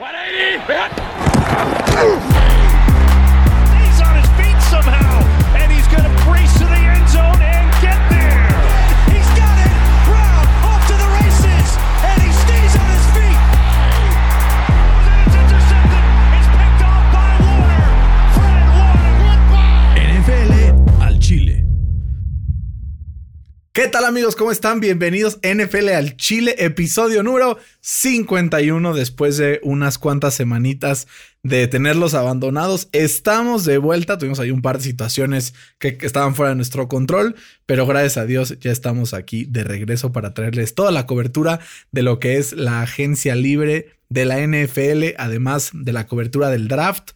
180! ¿Qué tal amigos? ¿Cómo están? Bienvenidos NFL al Chile, episodio número 51 después de unas cuantas semanitas de tenerlos abandonados. Estamos de vuelta, tuvimos ahí un par de situaciones que, que estaban fuera de nuestro control, pero gracias a Dios ya estamos aquí de regreso para traerles toda la cobertura de lo que es la agencia libre de la NFL, además de la cobertura del draft.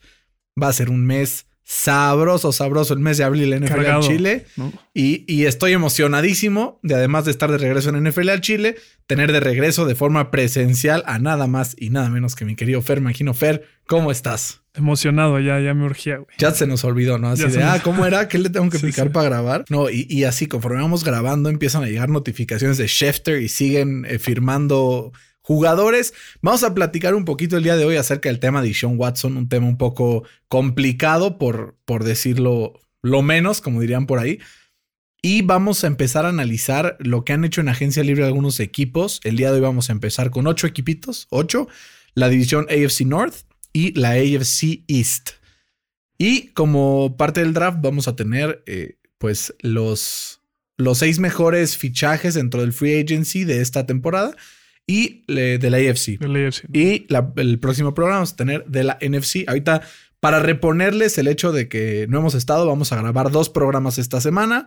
Va a ser un mes sabroso, sabroso el mes de abril en NFL Cargado, al Chile. ¿no? Y, y estoy emocionadísimo de además de estar de regreso en NFL al Chile, tener de regreso de forma presencial a nada más y nada menos que mi querido Fer Magino. Fer, ¿cómo estás? Emocionado, ya, ya me urgía, güey. Ya se nos olvidó, ¿no? Así Ya de, ah, ¿cómo era? ¿Qué le tengo que Sí, picar sí. para grabar? No, y, y así, conforme vamos grabando, empiezan a llegar notificaciones de Schefter y siguen eh, firmando jugadores. Vamos a platicar un poquito el día de hoy acerca del tema de Sean Watson, un tema un poco complicado, por, por decirlo lo menos, como dirían por ahí. Y vamos a empezar a analizar lo que han hecho en agencia libre algunos equipos. El día de hoy vamos a empezar con ocho equipitos, ocho, la división AFC North y la AFC East. Y como parte del draft vamos a tener eh, pues los, los seis mejores fichajes dentro del free agency de esta temporada y eh, de la AFC. Y la- el próximo programa vamos a tener de la NFC. Ahorita, para reponerles el hecho de que no hemos estado, vamos a grabar dos programas esta semana,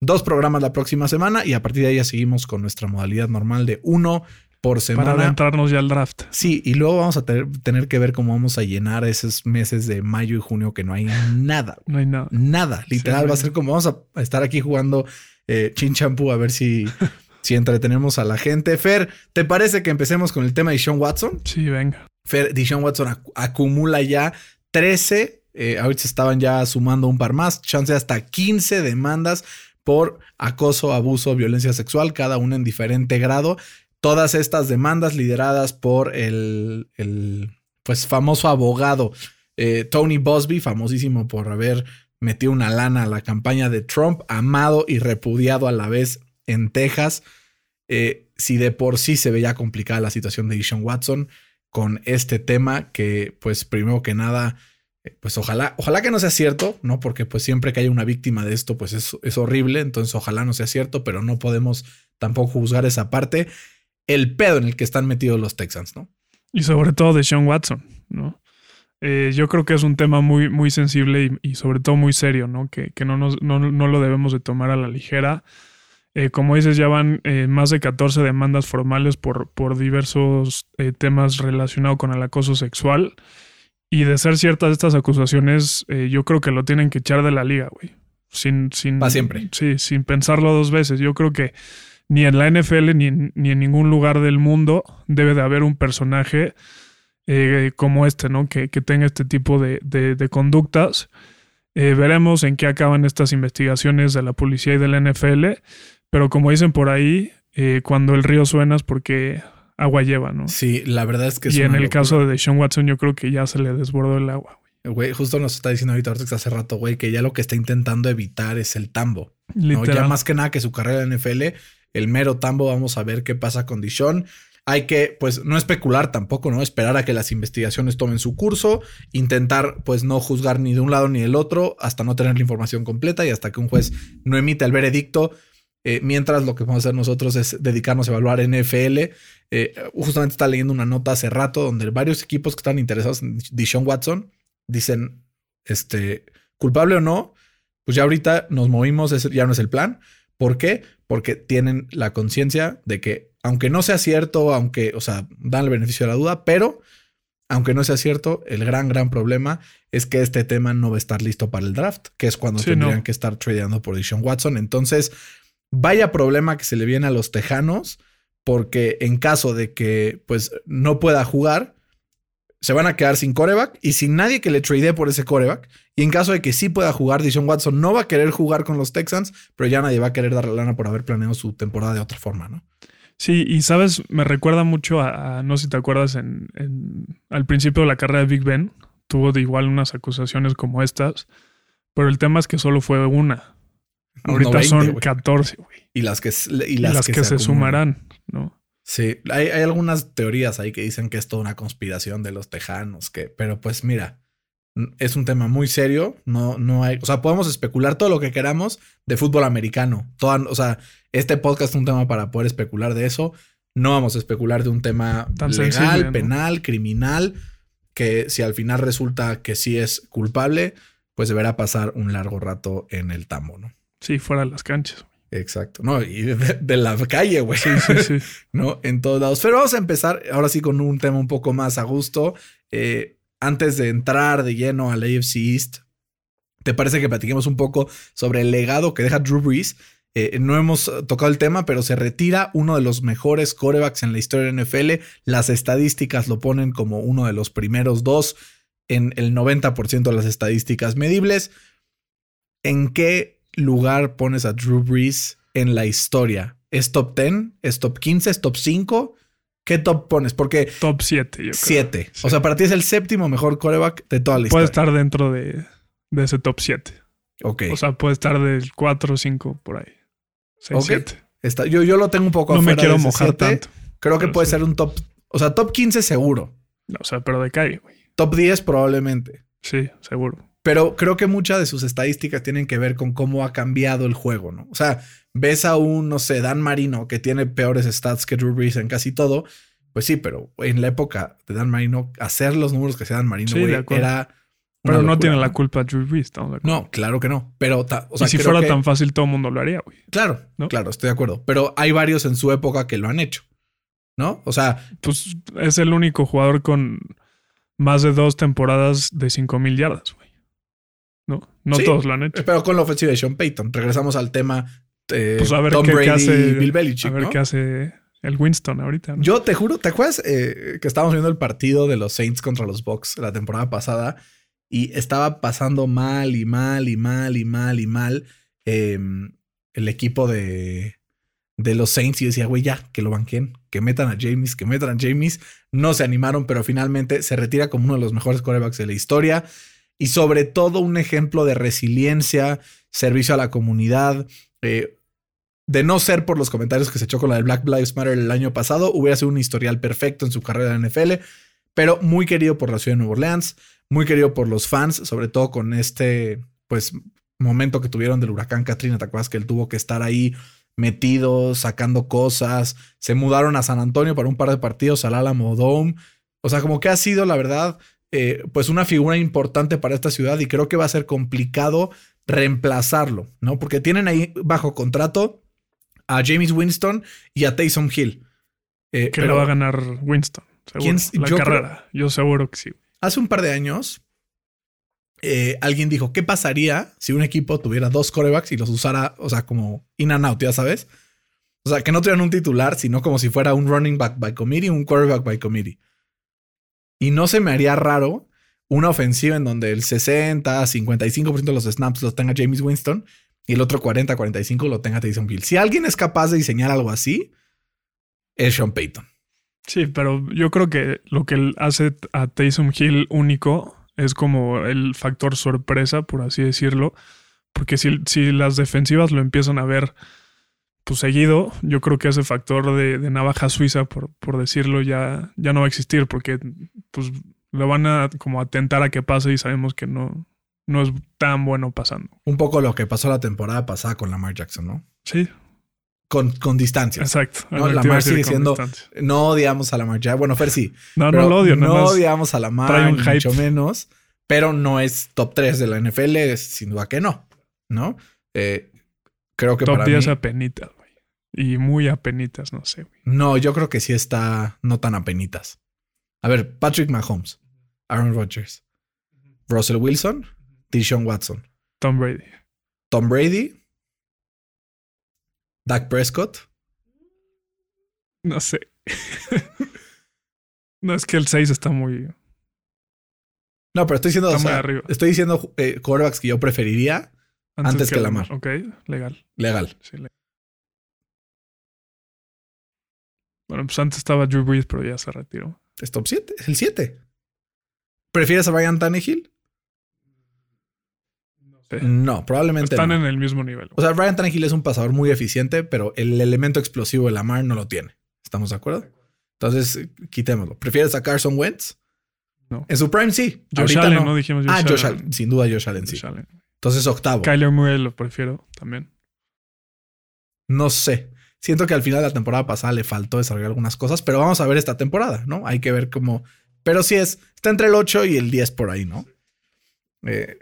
dos programas la próxima semana y a partir de ahí ya seguimos con nuestra modalidad normal de uno por semana. Para adentrarnos ya al draft. Sí, y luego vamos a tener, tener que ver cómo vamos a llenar esos meses de mayo y junio que no hay nada. No hay nada. Nada. Literal, Sí, va a ser como vamos a estar aquí jugando eh, chin champú a ver si, si entretenemos a la gente. Fer, ¿te parece que empecemos con el tema de Sean Watson? Sí, venga. Fer, Deshaun Watson ac- acumula ya 13. eh, ahorita se estaban ya sumando un par más. Chance hasta 15 demandas por acoso, abuso, violencia sexual, cada una en diferente grado. Todas estas demandas lideradas por el, el, pues famoso abogado eh, Tony Busby, famosísimo por haber metido una lana a la campaña de Trump, amado y repudiado a la vez en Texas. Eh, si de por sí se veía complicada la situación de Deshaun Watson, con este tema que pues primero que nada eh, pues ojalá ojalá que no sea cierto no porque pues siempre que haya una víctima de esto pues es, es horrible entonces ojalá no sea cierto pero no podemos tampoco juzgar esa parte el pedo en el que están metidos los Texans no Y sobre todo de Sean Watson, ¿no? Eh, yo creo que es un tema muy, muy sensible y, y sobre todo muy serio, ¿no? Que, que no, nos, no, no lo debemos de tomar a la ligera. Eh, como dices, ya van eh, más de 14 demandas formales por, por diversos eh, temas relacionados con el acoso sexual. Y de ser ciertas estas acusaciones, yo creo que lo tienen que echar de la liga, güey. Sin, sin, Pa' siempre. Sí, sin pensarlo dos veces. Yo creo que ni en la NFL ni en, ni en ningún lugar del mundo debe de haber un personaje como este, ¿no? Que, que tenga este tipo de, de- de conductas. Veremos en qué acaban estas investigaciones de la policía y de la NFL, pero como dicen por ahí, eh, cuando el río suena es porque agua lleva, ¿no? sí la verdad es que es y en el locura. caso de Deshaun Watson yo creo que ya se le desbordó el agua. güey. Güey, justo nos está diciendo ahorita hace rato, güey, que ya lo que está intentando evitar es el tambo. ¿no? Ya más que nada que su carrera en NFL, el mero tambo, vamos a ver qué pasa con Dishon. Hay que, pues, no especular tampoco, ¿no? Esperar a que las investigaciones tomen su curso, intentar, pues, no juzgar ni de un lado ni del otro hasta no tener la información completa y hasta que un juez no emite el veredicto. Eh, mientras lo que vamos a hacer nosotros es dedicarnos a evaluar NFL. Eh, justamente está leyendo una nota hace rato donde varios equipos que están interesados en Dishon Watson dicen, este, culpable o no, pues ya ahorita nos movimos, ese ya no es el plan. ¿Por qué? Porque tienen la conciencia de que, aunque no sea cierto, aunque, o sea, dan el beneficio de la duda, pero aunque no sea cierto, el gran, gran problema es que este tema no va a estar listo para el draft, que es cuando Sí, tendrían no. que estar tradeando por Deshaun Watson. Entonces, vaya problema que se le viene a los tejanos, porque en caso de que, pues, no pueda jugar, se van a quedar sin coreback y sin nadie que le trade por ese coreback. Y en caso de que sí pueda jugar, Deshaun Watson no va a querer jugar con los Texans, pero ya nadie va a querer darle lana por haber planeado su temporada de otra forma, ¿no? Sí, y sabes, me recuerda mucho a, no sé si te acuerdas, en- al principio de la carrera de Big Ben, tuvo de igual unas acusaciones como estas, pero el tema es que solo fue una. Ahorita 90, son güey. 14, güey. Y las que, y Y las que, se, sumarán, ¿no? Sí, hay, hay algunas teorías ahí que dicen que es toda una conspiración de los tejanos, que, pero pues mira, es un tema muy serio, no, no hay, o sea, podemos especular todo lo que queramos de fútbol americano, toda, o sea, este podcast es un tema para poder especular de eso, no vamos a especular de un tema Tan legal, sensible, ¿no? penal, criminal, que si al final resulta que sí es culpable, pues deberá pasar un largo rato en el tambo, ¿no? Sí, fuera de las canchas. güey. Exacto, no, y de, de la calle, güey. Sí, sí, sí. ¿no? En todos lados. Pero vamos a empezar ahora sí con un tema un poco más a gusto. Eh, antes de entrar de lleno al AFC East, ¿te parece que platiquemos un poco sobre el legado que deja Drew Brees? Eh, no hemos tocado el tema, pero se retira uno de los mejores corebacks en la historia de NFL. Las estadísticas lo ponen como uno de los primeros dos en el 90% de las estadísticas medibles. ¿En qué lugar pones a Drew Brees en la historia? ¿Es top 10? ¿Es top 15? ¿Es top 5? ¿Qué top pones? Porque Top 7, yo creo. 7. Sí. O sea, para ti es el séptimo mejor coreback de toda la Puede historia. estar dentro de, de ese top 7. Ok. O sea, puede estar del 4 o 5 por ahí. 6, Ok. 7. Está- yo, yo lo tengo un poco No me quiero mojar tanto. Creo que puede sí. ser un top. O sea, top 15 seguro. O sea, pero de calle, güey. Top 10 probablemente. Sí, seguro. Pero creo que muchas de sus estadísticas tienen que ver con cómo ha cambiado el juego, ¿no? O sea, ves a un, no sé, Dan Marino que tiene peores stats que Drew Brees en casi todo. Pues sí, pero en la época de Dan Marino, hacer los números que hacía Dan Marino, Sí, era. Pero no tiene la culpa Drew Brees, acuerdo. No, claro que no. Pero, ta- o sea, y si creo fuera que- tan fácil, todo el mundo lo haría, güey. Claro, ¿no? claro, estoy de acuerdo. Pero hay varios en su época que lo han hecho. ¿No? O sea, Pues es el único jugador con más de dos temporadas de 5000 yardas, güey. No, no Sí. todos lo han hecho. pero con la ofensiva de Sean Payton. Regresamos al tema eh, Pues a ver Tom qué- qué Brady hace- y Bill Belichick. A ver ¿no? qué hace el Winston ahorita. ¿no? Yo te juro, ¿te acuerdas eh, que estábamos viendo el partido de los Saints contra los Bucks la temporada pasada? Y estaba pasando mal y mal y mal y mal y mal eh, el equipo de, de los Saints. Y decía, güey, ya, que lo banquen, que metan a James, que metan a James. No se animaron, pero finalmente se retira como uno de los mejores quarterbacks de la historia. Y sobre todo un ejemplo de resiliencia, servicio a la comunidad. eh, de no ser por los comentarios que se echó con la de Black Lives Matter el año pasado, hubiera sido un historial perfecto en su carrera en la NFL, pero muy querido por la ciudad de Nueva Orleans, muy querido por los fans, sobre todo con este, pues, momento que tuvieron del huracán Katrina, ¿te que él tuvo que estar ahí metido, sacando cosas? Se mudaron a San Antonio para un par de partidos al Alamo Dome. O sea, como que ha sido, la verdad, eh, pues una figura importante para esta ciudad y creo que va a ser complicado reemplazarlo, ¿no? Porque tienen ahí bajo contrato a James Winston y a Taysom Hill. Eh, que lo va a ganar Winston. Seguro. ¿Quién- la yo carrera. Yo seguro que sí. hace un par de años, eh, alguien dijo, ¿qué pasaría si un equipo tuviera dos corebacks y los usara, o sea, como in and out, ya sabes? O sea, que no tuvieran un titular, sino como si fuera un running back by committee, un quarterback by committee. Y no se me haría raro una ofensiva en donde el 60, 55% de los snaps los tenga James Winston y el otro 40, 45 lo tenga Taysom Hill. Si alguien es capaz de diseñar algo así, es Sean Payton. Sí, pero yo creo que lo que hace a Taysom Hill único es como el factor sorpresa, por así decirlo. Porque si, si las defensivas lo empiezan a ver pues seguido, yo creo que ese factor de, de navaja suiza, por, por decirlo, ya, ya no va a existir. Porque pues lo van a como atentar a que pase y sabemos que no, no es tan bueno pasando. Un poco lo que pasó la temporada pasada con Lamar Jackson, ¿no? Sí, Con, con distancia. exacto. No, Lamar sigue distancia. No odiamos a Lamar Jackson. Bueno, Fer sí. No, no lo odio, nada No odiamos a Lamar, trae un hype. mucho menos. Pero no es top 3 de la NFL, sin duda que no. ¿No? Eh, creo que Top para 10 mí... apenitas, güey. Y muy apenitas, no sé, güey. No, yo creo que sí está no tan apenitas. A ver, Patrick Mahomes, Aaron Rodgers, Russell Wilson, Deshaun Watson, Tom Brady. Tom Brady, Dak Prescott. No sé. no, es que el 6 está muy. No, pero estoy diciendo, Está o muy sea, arriba. estoy diciendo eh, quarterbacks que yo preferiría Antes que Lamar. Ok, legal. legal. Sí, le- Bueno, pues antes estaba Drew Brees, pero ya se retiró. Es top 7, es el 7. ¿Prefieres a Ryan Tannehill? Sí. No, probablemente Están no. en el mismo nivel. O sea, Ryan Tannehill es un pasador muy eficiente, pero el elemento explosivo de Lamar no lo tiene. ¿Estamos de acuerdo? Entonces, quitémoslo. ¿Prefieres a Carson Wentz? No. En su prime, sí. Josh Ahorita Allen, no. no, dijimos Josh ah, Josh Allen. Allen. Sin duda Josh Allen, sí. Josh Allen. Entonces, octavo. Kyler Murray lo prefiero también. No sé. Siento que al final de la temporada pasada le faltó desarrollar algunas cosas, pero vamos a ver esta temporada, ¿no? Hay que ver cómo. Pero sí es, está entre el 8 y el 10 por ahí, ¿no? Eh,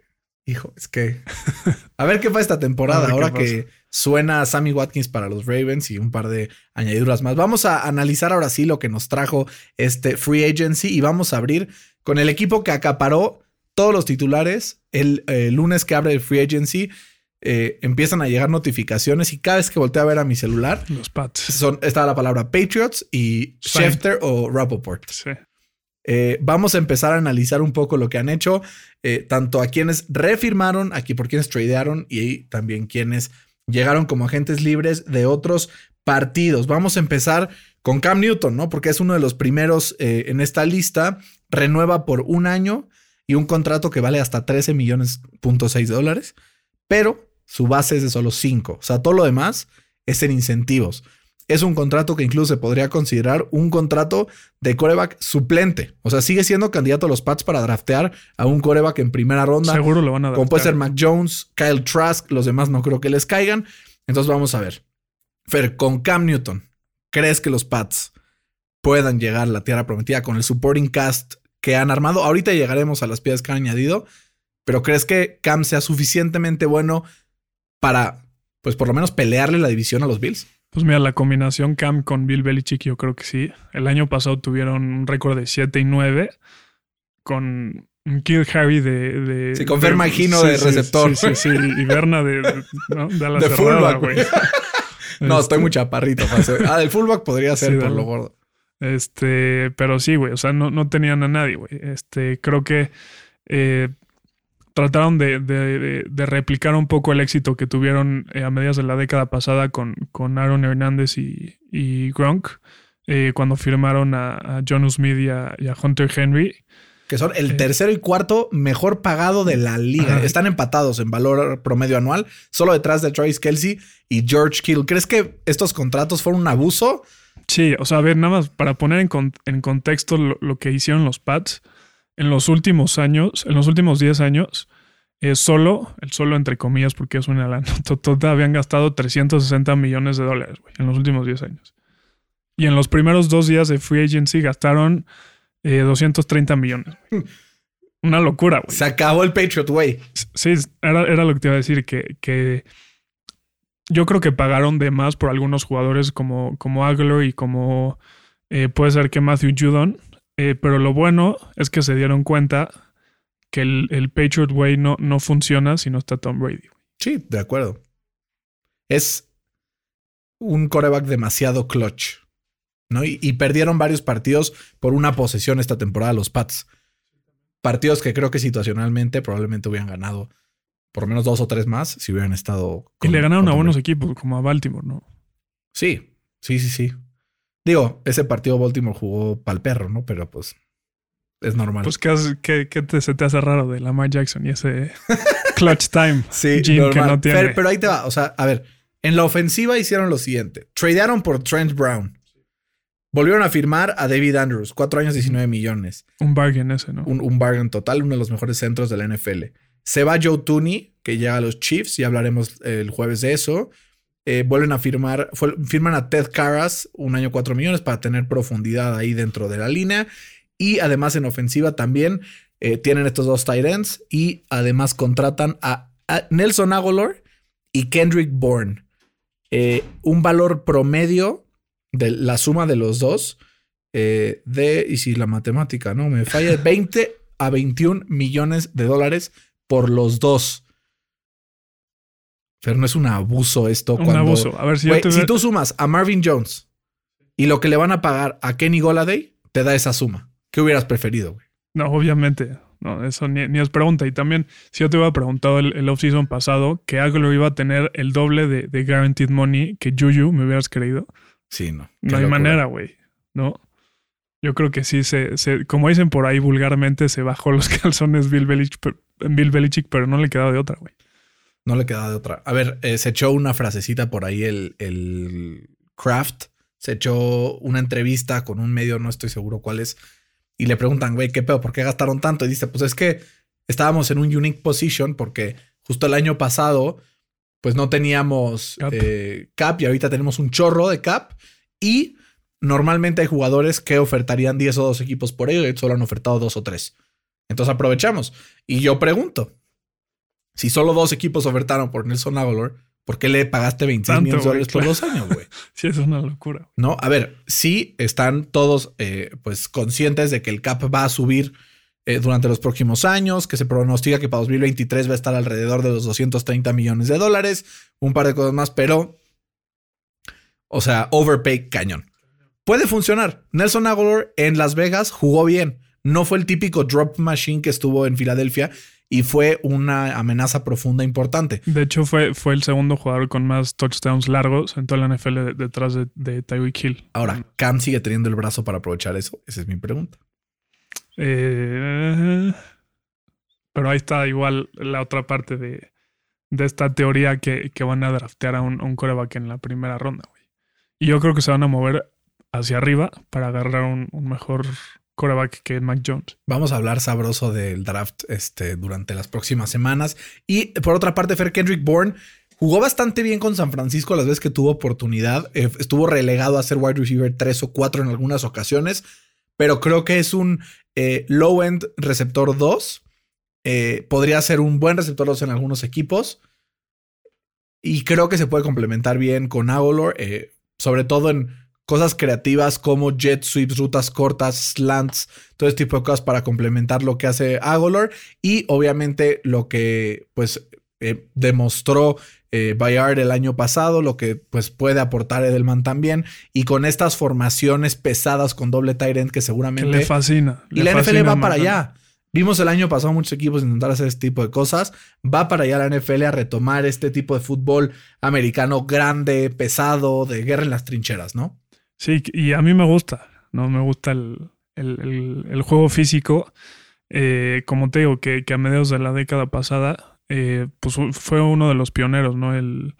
hijo, es que. A ver qué pasa esta temporada, ahora que suena Sammy Watkins para los Ravens y un par de añadiduras más. Vamos a analizar ahora sí lo que nos trajo este Free Agency y vamos a abrir con el equipo que acaparó todos los titulares el eh, lunes que abre el Free Agency. eh, empiezan a llegar notificaciones y cada vez que volteo a ver a mi celular Los Pats. son, está la palabra Patriots y Fine. Schefter o Rappaport. Sí. Eh, vamos a empezar a analizar un poco lo que han hecho, eh, tanto a quienes refirmaron, aquí por quienes tradearon y también quienes llegaron como agentes libres de otros partidos. Vamos a empezar con Cam Newton, ¿no? Porque es uno de los primeros en esta lista. Renueva por un año y un contrato que vale hasta 13 millones punto seis de dólares, pero su base es de solo 5. O sea, todo lo demás es en incentivos. Es un contrato que incluso se podría considerar un contrato de coreback suplente. O sea, sigue siendo candidato a los Pats para draftear a un coreback en primera ronda. Seguro lo van a dar. Como puede ser Mac Jones, Kyle Trask, los demás no creo que les caigan. Entonces vamos a ver. Fer, con Cam Newton, ¿crees que los Pats puedan llegar a la tierra prometida con el supporting cast que han armado? Ahorita llegaremos a las piezas que han añadido, pero ¿crees que Cam sea suficientemente bueno para, pues por lo menos pelearle la división a los Bills? Pues mira, la combinación Cam con Bill Belichick, yo creo que sí. El año pasado tuvieron un récord de 7 y 9 con Kill Harry de. de Sí, con Fer Magino de receptor. Sí, sí, sí. Y Berna de, de, de De cerrada, fullback, güey. No, Este, estoy muy chaparrito. Ah, del fullback podría ser Sí, por lo gordo. Este, pero sí, güey. O sea, no, no tenían a nadie, güey. Este, creo que eh, trataron de, de- de- replicar un poco el éxito que tuvieron eh, a mediados de la década pasada con, con Aaron Hernández y, y Gronk. eh, cuando firmaron a, a John Smith y a, y a Hunter Henry. Que son el tercero y cuarto mejor pagado de la liga. Ajá. Están empatados en valor promedio anual, solo detrás de Travis Kelsey y George Kittle. ¿Crees que estos contratos fueron un abuso? Sí, o sea, a ver, nada más para poner en, con- en contexto lo, lo que hicieron los Pats en los últimos años, en los últimos 10 años, eh, solo, el solo entre comillas, porque es una lana, total, habían gastado 360 millones de dólares, güey, en los últimos 10 años. Y en los primeros dos días de free agency gastaron eh, 230 millones. güey. Una locura, güey. Se acabó el Patriot Way. Sí, era, era lo que te iba a decir, que, que yo creo que pagaron de más por algunos jugadores como, como Aguilar y como eh, puede ser que Matthew Judon, eh, pero lo bueno es que se dieron cuenta que el, el Patriot Way no, no funciona si no está Tom Brady. Sí, de acuerdo. Es un coreback demasiado clutch. ¿no? Y, y perdieron varios partidos por una posesión esta temporada los Pats. Partidos que creo que situacionalmente probablemente hubieran ganado por lo menos dos o tres más si hubieran estado. Y con- le ganaron a buenos equipos, como a Baltimore, ¿no? Sí, sí, sí, sí. Digo, ese partido Baltimore jugó pa'l perro, ¿no? Pero pues es normal. Pues, ¿qué, qué- te- se te hace raro de Lamar Jackson y ese clutch time? sí, Jim que normal. no tiene. Pero, pero ahí te va. O sea, a ver, en la ofensiva hicieron lo siguiente: tradearon por Trent Brown. Volvieron a firmar a David Andrews, cuatro años, 19 millones. Un bargain ese, ¿no? Un, un bargain total, uno de los mejores centros de la NFL. Se va Joe Tooney, que llega a los Chiefs, y hablaremos el jueves de eso. Eh, vuelven a firmar, fue- firman a Ted Carras, un año, cuatro millones, para tener profundidad ahí dentro de la línea. Y además en ofensiva también eh, tienen estos dos tight ends y además contratan a, a Nelson Aguilar y Kendrick Bourne. Eh, un valor promedio de la suma de los dos de, y si la matemática no me falla, 20 a 21 millones de dólares por los dos. Pero no es un abuso esto. Un cuando- abuso. A ver si yo te si tú sumas a Marvin Jones y lo que le van a pagar a Kenny Goladay, te da esa suma. ¿Qué hubieras preferido, güey? No, obviamente. No, eso ni, ni es pregunta. Y también, si yo te hubiera preguntado el, el offseason pasado que Aguilar iba a tener el doble de, de guaranteed money que Juju, me hubieras creído. Sí, no. No hay manera, güey. ¿no? Yo creo que sí, se, se, como dicen por ahí vulgarmente, se bajó los calzones Bill pero, Bill Belichick, pero no le quedaba de otra, güey. No le quedaba de otra. A ver, eh, se echó una frasecita por ahí el, el Kraft. Se echó una entrevista con un medio, no estoy seguro cuál es. Y le preguntan, güey, ¿qué pedo? ¿Por qué gastaron tanto? Y dice, pues es que estábamos en un unique position porque justo el año pasado, pues no teníamos Cap. eh, cap y ahorita tenemos un chorro de cap. Y normalmente hay jugadores que ofertarían 10 o 12 equipos por ello y solo han ofertado dos o tres. Entonces aprovechamos. Y yo pregunto, si solo dos equipos ofertaron por Nelson Aguilar, ¿por qué le pagaste 26 Tanto, millones de dólares por claro. dos años, güey? Sí, es una locura. No, a ver, sí están todos eh, pues conscientes de que el cap va a subir eh, durante los próximos años, que se pronostica que para 2023 va a estar alrededor de los 230 millones de dólares, un par de cosas más, pero, o sea, overpay cañón. Puede funcionar. Nelson Aguilar en Las Vegas jugó bien. No fue el típico drop machine que estuvo en Filadelfia y fue una amenaza profunda importante. De hecho, fue, fue el segundo jugador con más touchdowns largos en toda la NFL de- detrás de, de Tyreek Hill. Ahora, Cam sigue teniendo el brazo para aprovechar eso. Esa es mi pregunta. Eh, pero ahí está igual la otra parte de, de esta teoría que, que van a draftear a un, un coreback en la primera ronda, güey. Y yo creo que se van a mover hacia arriba para agarrar un, un mejor coreback que Mac Jones. Vamos a hablar sabroso del draft este, durante las próximas semanas. Y por otra parte, Fer Kendrick Bourne jugó bastante bien con San Francisco las veces que tuvo oportunidad. Eh, estuvo relegado a ser wide receiver 3 o 4 en algunas ocasiones, pero creo que es un eh, low end receptor 2. Eh, podría ser un buen receptor 2 en algunos equipos. Y creo que se puede complementar bien con eh, sobre todo en cosas creativas como jet sweeps, rutas cortas, slants, todo este tipo de cosas para complementar lo que hace Aguilar y obviamente lo que pues eh, demostró eh, Bayard el año pasado, lo que pues puede aportar Edelman también y con estas formaciones pesadas con doble tight end que Que seguramente le fascina. y le la NFL va para allá. Vimos el año pasado muchos equipos intentar hacer este tipo de cosas. Va para allá la NFL a retomar este tipo de fútbol americano grande, pesado, de guerra en las trincheras, ¿no? Sí, y a mí me gusta, ¿no? Me gusta el, el- el- el juego físico. Eh, como te digo, que, que a mediados de la década pasada, eh, pues fue uno de los pioneros, ¿no? El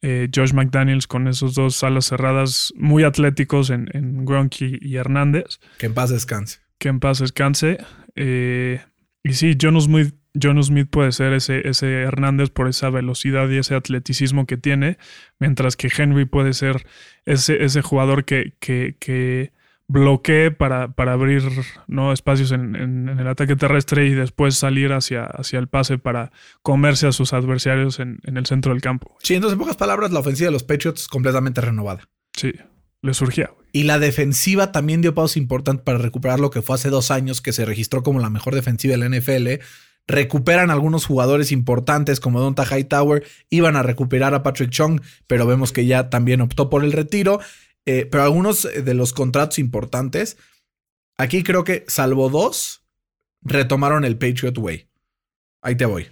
eh, Josh McDaniels con esos dos alas cerradas muy atléticos en, en Gronk y, y Hernández. Que en paz descanse. Que en paz descanse. Eh, y sí, John Smith, John Smith puede ser ese, ese Hernández por esa velocidad y ese atleticismo que tiene, mientras que Henry puede ser ese, ese jugador que, que, que bloquee para, para abrir ¿no? espacios en, en- en el ataque terrestre y después salir hacia, hacia el pase para comerse a sus adversarios en, en el centro del campo. Sí, entonces en pocas palabras, la ofensiva de los Patriots completamente renovada. Sí, le surgía. güey. Y la defensiva también dio pasos importantes para recuperar lo que fue hace dos años, que se registró como la mejor defensiva de la NFL. Recuperan algunos jugadores importantes como Donta Hightower. Iban a recuperar a Patrick Chung, pero vemos que ya también optó por el retiro. Eh, pero algunos de los contratos importantes, aquí creo que salvo dos, retomaron el Patriot Way. Ahí te voy.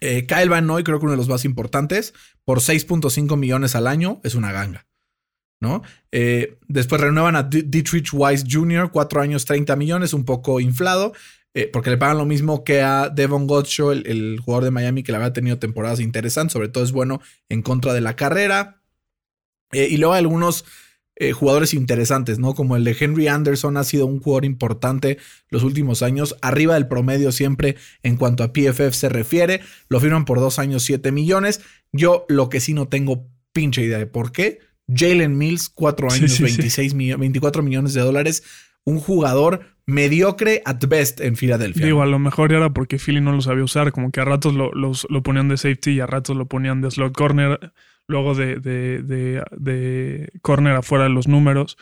Eh, Kyle Van Noy, creo que uno de los más importantes, por 6.5 millones al año, es una ganga. ¿no? Eh, después renuevan a Dietrich Weiss Jr., cuatro años, 30 millones, un poco inflado, eh, porque le pagan lo mismo que a Devon Gottschall, el, el jugador de Miami, que le había tenido temporadas interesantes, sobre todo es bueno en contra de la carrera. Eh, y luego hay algunos eh, jugadores interesantes, ¿no? Como el de Henry Anderson ha sido un jugador importante los últimos años, arriba del promedio siempre en cuanto a PFF se refiere. Lo firman por dos años, 7 millones. Yo lo que sí no tengo pinche idea de por qué. Jalen Mills, 4 Sí, años, sí, sí. 26 millo- 24 millones de dólares. Un jugador mediocre at best en Filadelfia. Digo, a lo mejor era porque Philly no lo sabía usar, como que a ratos lo, los- lo ponían de safety y a ratos lo ponían de slot corner, luego de, de, de, de corner afuera de los números.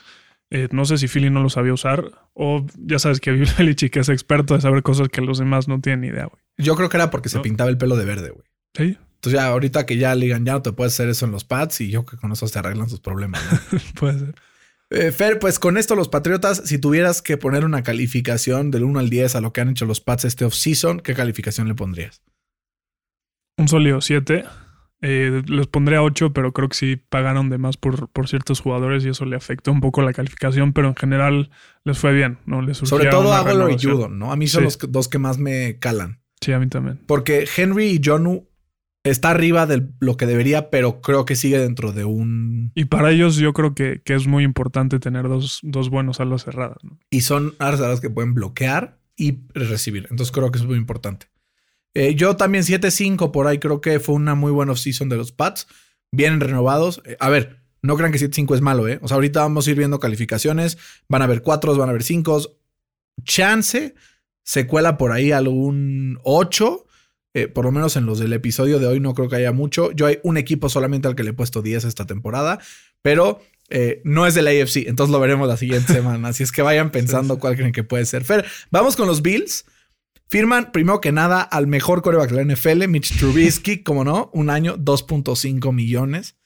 Eh, no sé si Philly no lo sabía usar o ya sabes que Bill Belichick es experto de saber cosas que los demás no tienen ni idea, güey. Yo creo que era porque se pintaba el pelo de verde, güey. Sí, Entonces ya ahorita que ya le digan, ya no te puedes hacer eso en los pads y yo creo que con eso se arreglan sus problemas. ¿no? puede ser. Eh, Fer, pues con esto los Patriotas, si tuvieras que poner una calificación del 1 al 10 a lo que han hecho los Pats este offseason, ¿qué calificación le pondrías? Un sólido 7. Eh, les pondré a 8, pero creo que sí pagaron de más por, por ciertos jugadores y eso le afectó un poco la calificación, pero en general les fue bien, ¿no? Les Sobre todo a y Judon, ¿no? A mí son los dos que más me calan. Sí, a mí también. Porque Henry y Jonu está arriba de lo que debería, pero creo que sigue dentro de un. Y para ellos, yo creo que, que es muy importante tener dos, dos buenos alas cerradas. ¿no? Y son alas cerradas que pueden bloquear y recibir. Entonces creo que es muy importante. Eh, yo también 7-5 por ahí creo que fue una muy buena off-season de los Pats. Vienen renovados. Eh, a ver, no crean que 7-5 es malo, ¿eh? O sea, ahorita vamos a ir viendo calificaciones. Van a haber 4, van a haber 5. Chance se cuela por ahí algún 8. Eh, por lo menos en los del episodio de hoy no creo que haya mucho. Yo hay un equipo solamente al que le he puesto 10 esta temporada, pero no es del AFC, entonces lo veremos la siguiente semana. Así es que vayan pensando cuál creen que puede ser. Fer, vamos con los Bills. Firman, primero que nada, al mejor coreback de la NFL, Mitch Trubisky, como no, un año, 2.5 millones.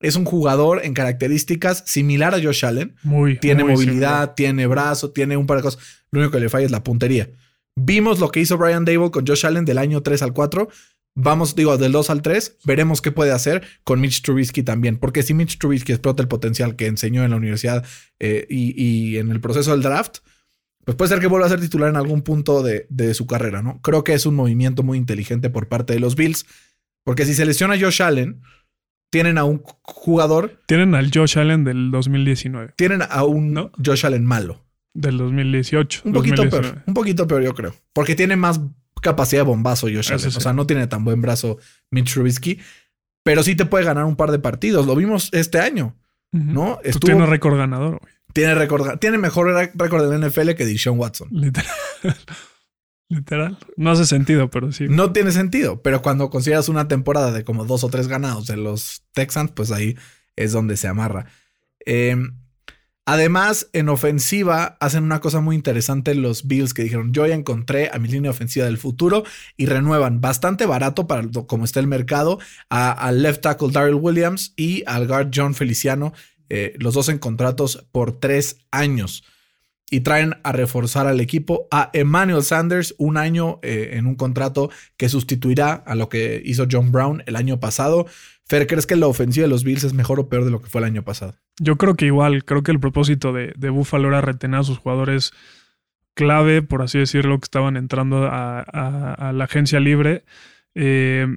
Es un jugador en características similar a Josh Allen. Muy, tiene movilidad, tiene brazo, tiene un par de cosas. Lo único que le falla es la puntería. Vimos lo que hizo Brian Dable con Josh Allen del año 3 al 4. Vamos, digo, del 2 al 3. Veremos qué puede hacer con Mitch Trubisky también. Porque si Mitch Trubisky explota el potencial que enseñó en la universidad eh, y, y en el proceso del draft, pues puede ser que vuelva a ser titular en algún punto de, su carrera, ¿no? Creo que es un movimiento muy inteligente por parte de los Bills, porque si se lesiona a Josh Allen, tienen a un jugador. Tienen al Josh Allen del 2019. Tienen a un Josh Allen malo. Del 2018. Un poquito peor. Un poquito peor, yo creo. Porque tiene más capacidad de bombazo Josh Allen. O sea, no tiene tan buen brazo Mitch Trubisky. Pero sí te puede ganar un par de partidos. Lo vimos este año. ¿No? Estuvo... Tiene récord ganador, güey. Tiene, récord, tiene mejor récord en la NFL que Deshaun Watson. Literal. Literal. No hace sentido, pero sí. No tiene sentido, pero cuando consideras una temporada de como dos o tres ganados de los Texans, pues ahí es donde se amarra. Em, además, en ofensiva hacen una cosa muy interesante los Bills que dijeron, yo ya encontré a mi línea ofensiva del futuro y renuevan bastante barato para como está el mercado al left tackle Daryl Williams y al guard John Feliciano eh, los dos en contratos por tres años. Y traen a reforzar al equipo a Emmanuel Sanders, un año eh, en un contrato que sustituirá a lo que hizo John Brown el año pasado. Fer, ¿crees que la ofensiva de los Bills es mejor o peor de lo que fue el año pasado? Yo creo que igual, creo que el propósito de, de Buffalo era retener a sus jugadores clave, por así decirlo, que estaban entrando a, la agencia libre. Eh,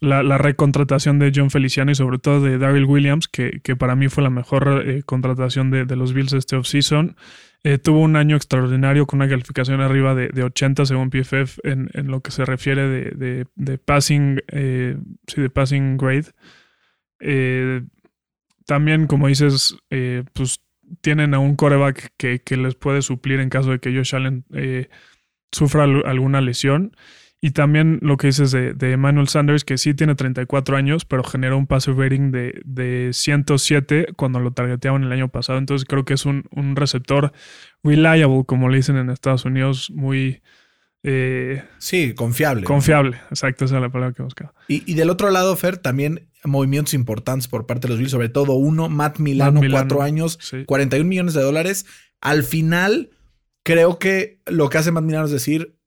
la, recontratación de John Feliciano y sobre todo de Daryl Williams, que, para mí fue la mejor eh, contratación de, los Bills este offseason. Eh, tuvo un año extraordinario con una calificación arriba de, 80 según PFF en, lo que se refiere de, passing, eh, de passing grade. también, como dices, pues tienen a un coreback que, que, les puede suplir en caso de que Josh Allen sufra alguna lesión. Y también lo que dices de, de, Emmanuel Sanders, que sí tiene 34 años, pero generó un pass rating de, de 107 cuando lo targeteaban el año pasado. Entonces creo que es un, un receptor reliable, como le dicen en Estados Unidos, muy... Eh, sí, confiable. Confiable, exacto, esa es la palabra que buscaba. Y, y, del otro lado, Fer, también movimientos importantes por parte de los Bills, sobre todo uno, Matt Milano, cuatro años, 41 millones de dólares. Al final, creo que lo que hace Matt Milano es decir,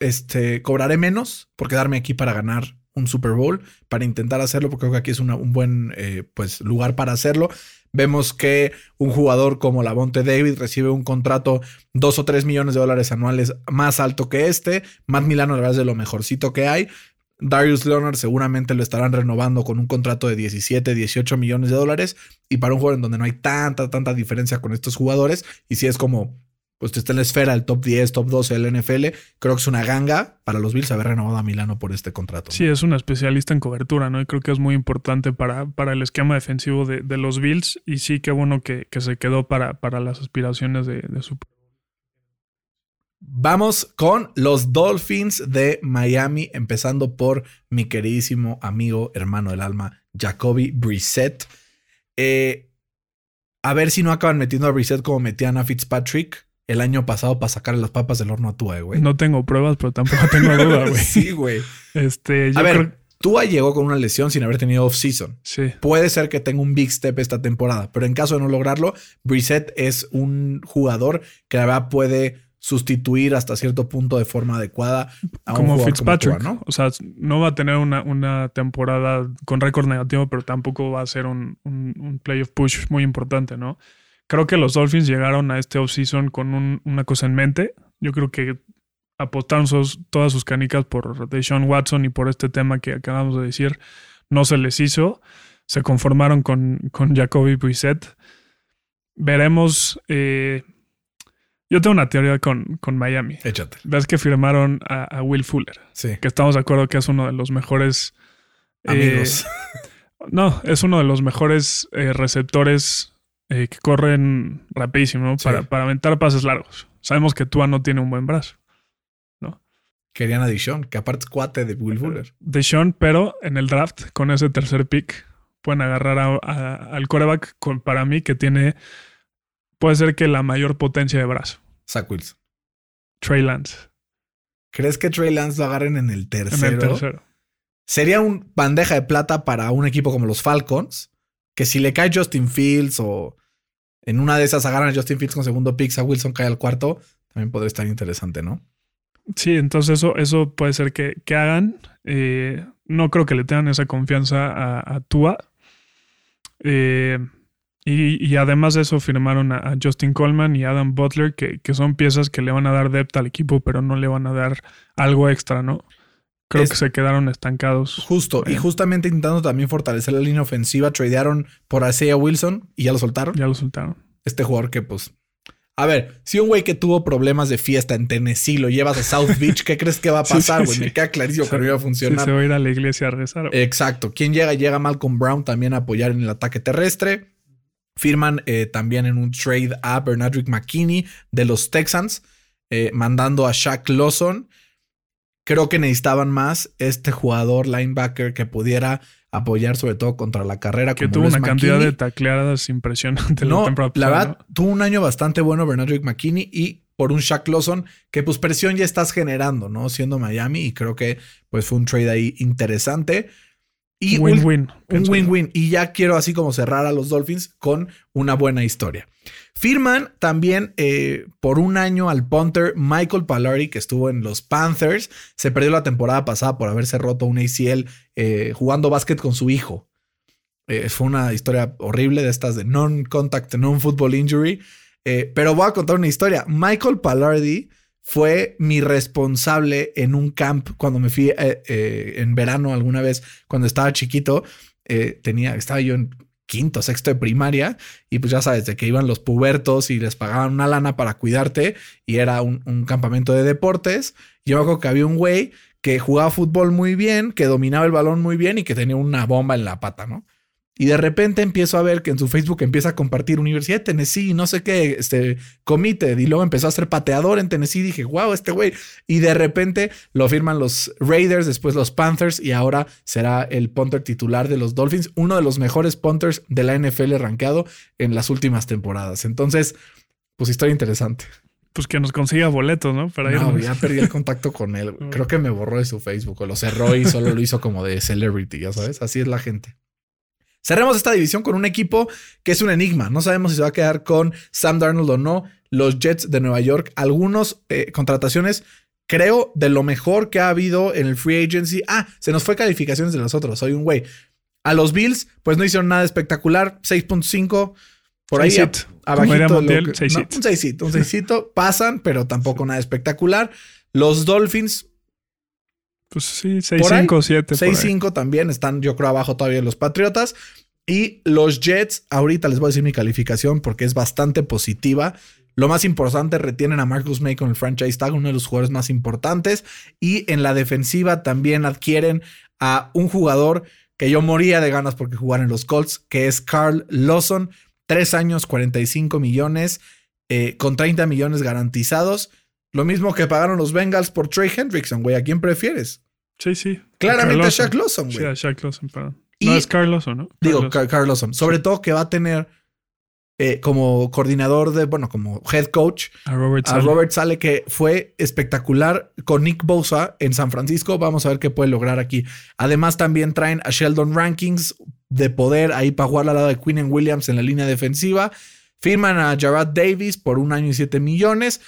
este, cobraré menos por quedarme aquí para ganar un Super Bowl, para intentar hacerlo, porque creo que aquí es un buen eh, pues, lugar para hacerlo. Vemos que un jugador como Lavonte David recibe un contrato dos o tres millones de dólares anuales más alto que este. Matt Milano, la verdad, es de lo mejorcito que hay. Darius Leonard seguramente lo estarán renovando con un contrato de 17, 18 millones de dólares. Y para un jugador en donde no hay tanta, tanta diferencia con estos jugadores, y si es como pues está en la esfera del top 10, top 12 del NFL. Creo que es una ganga para los Bills haber renovado a Milano por este contrato. Sí, es un especialista en cobertura, ¿no? Y creo que es muy importante para, para el esquema defensivo de, los Bills. Y sí, qué bueno que, se quedó para, para las aspiraciones de, de su. Vamos con los Dolphins de Miami, empezando por mi queridísimo amigo, hermano del alma, Jacoby Brissett. Eh, a ver si no acaban metiendo a Brissett como metían a Fitzpatrick el año pasado para sacar las papas del horno a Tua, güey. No tengo pruebas, pero tampoco tengo duda, güey. sí, güey. Este, a ver, Tua llegó con una lesión sin haber tenido off-season. Sí. Puede ser que tenga un big step esta temporada, pero en caso de no lograrlo, Brissett es un jugador que la verdad puede sustituir hasta cierto punto de forma adecuada a como un jugador Fitzpatrick. Tua, ¿no? O sea, no va a tener una, una temporada con récord negativo, pero tampoco va a ser un, un, un playoff push muy importante, ¿no? Creo que los Dolphins llegaron a este offseason con un- una cosa en mente. Yo creo que apostaron sus- todas sus canicas por Deshaun Watson y por este tema que acabamos de decir. No se les hizo. Se conformaron con, con Jacoby Brissett. Veremos. eh, yo tengo una teoría con, con Miami. Échate. Ves que firmaron a, a Will Fuller, Sí. que estamos de acuerdo que es uno de los mejores. eh, Amigos. no, es uno de los mejores eh, receptores eh, que corren rapidísimo ¿no? Sí. para, para aventar pases largos. Sabemos que Tua no tiene un buen brazo. Querían a Dishon, que aparte es cuate de Will Fuller. Deshaun, pero en el draft, con ese tercer pick, pueden agarrar a- a- al coreback con, para mí que tiene. Puede ser que la mayor potencia de brazo. Zach Wilson. Trey Lance. ¿Crees que Trey Lance lo agarren en el En tercero? el tercero. Sería un bandeja de plata para un equipo como los Falcons, que si le cae Justin Fields o en una de esas agarran a Justin Fields con segundo pick, a Wilson cae al cuarto, también podría estar interesante, ¿no? Sí, entonces eso, eso puede ser que, que hagan. Eh, no creo que le tengan esa confianza a, a Tua. Eh, y, y además de eso firmaron a, a Justin Coleman y Adam Butler, que, que son piezas que le van a dar depth al equipo, pero no le van a dar algo extra, ¿no? Creo Es- que se quedaron estancados. Justo, y Bien. justamente intentando también fortalecer la línea ofensiva, tradearon por Isaiah Wilson y ya lo soltaron. Ya lo soltaron. Este jugador que, pues. A ver, si un güey que tuvo problemas de fiesta en Tennessee lo llevas a South Beach, ¿qué crees que va a pasar, sí, güey? sí. Me queda clarísimo que no iba a funcionar. se va a ir a la iglesia a rezar. Exacto. ¿Quién llega? Llega Malcolm Brown también a apoyar en el ataque terrestre. Firman eh, también en un trade a Bernardrick McKinney de los Texans, eh, mandando a Shaq Lawson. Creo que necesitaban más este jugador linebacker que pudiera apoyar sobre todo contra la carrera. que como tuvo una cantidad de tacleadas impresionante la No, temporada la pasada, verdad, tuvo un año bastante bueno Bernardrick McKinney y por un Shaq Lawson que pues presión ya estás generando, ¿no? Siendo Miami y creo que pues fue un trade ahí interesante. Y Win-win. un win-win. Y ya quiero así como cerrar a los Dolphins con una buena historia. Firman también eh, por un año al punter Michael Palari, que estuvo en los Panthers. Se perdió la temporada pasada por haberse roto un ACL eh, jugando básquet con su hijo. Eh, fue una historia horrible de estas de non-contact, non-football injury. Pero voy a contar una historia. Michael Pallardi fue mi responsable en un camp cuando me fui eh, eh, en verano alguna vez, cuando estaba chiquito. eh, tenía, estaba yo en quinto, sexto de primaria y pues ya sabes, de que iban los pubertos y les pagaban una lana para cuidarte y era un, un campamento de deportes. Yo me acuerdo que había un güey que jugaba fútbol muy bien, que dominaba el balón muy bien y que tenía una bomba en la pata, ¿no? Y de repente empiezo a ver que en su Facebook empieza a compartir Universidad de Tennessee, no sé qué, este comité, y luego empezó a ser pateador en Tennessee. Dije, wow, este güey. Y de repente lo firman los Raiders, después los Panthers, y ahora será el punter titular de los Dolphins, uno de los mejores punters de la NFL rankeado en las últimas temporadas. Entonces, pues historia interesante. Pues que nos consiga boletos, ¿no? Para No, irnos. ya perdí el contacto con él. Creo que me borró de su Facebook o lo cerró y solo lo hizo como de celebrity, ya sabes. Así es la gente. Cerremos esta división con un equipo que es un enigma. No sabemos si se va a quedar con Sam Darnold o no. Los Jets de Nueva York. Algunos eh, contrataciones, creo, de lo mejor que ha habido en el free agency. Ah, se nos fue calificaciones de los otros. Soy un güey. A los Bills, pues no hicieron nada espectacular. 6.5. Por ahí, a- abajito Montiel, que- seis no, un seisito, un seisito. Pasan, pero tampoco nada espectacular. Los Dolphins, Pues sí, 6, Por ahí, 5, 7. 6-5 también están, yo creo, abajo todavía los Patriotas. Y los Jets, ahorita les voy a decir mi calificación porque es bastante positiva. Lo más importante, retienen a Marcus May con el franchise tag, uno de los jugadores más importantes. Y en la defensiva también adquieren a un jugador que yo moría de ganas porque jugara en los Colts, que es Carl Lawson. Tres años, 45 millones, eh, con 30 millones garantizados. Lo mismo que pagaron los Bengals por Trey Hendrickson, güey. ¿A quién prefieres? Sí, sí. Claramente a Carl Shaq Lawson, Sí, güey. a Shaq Lawson, perdón. Y- no es Carlos o no? Digo, Carl Car- Carl Lawson. Sobre todo que va a tener eh, como coordinador de, bueno, como head coach a Robert a. Robert Sale, que fue espectacular con Nick Bosa en San Francisco. Vamos a ver qué puede lograr aquí. Además, también traen a Sheldon Rankings de poder ahí para jugar al lado de Quinn Williams en la línea defensiva. Firman a Jarrad Davis por un año y siete millones.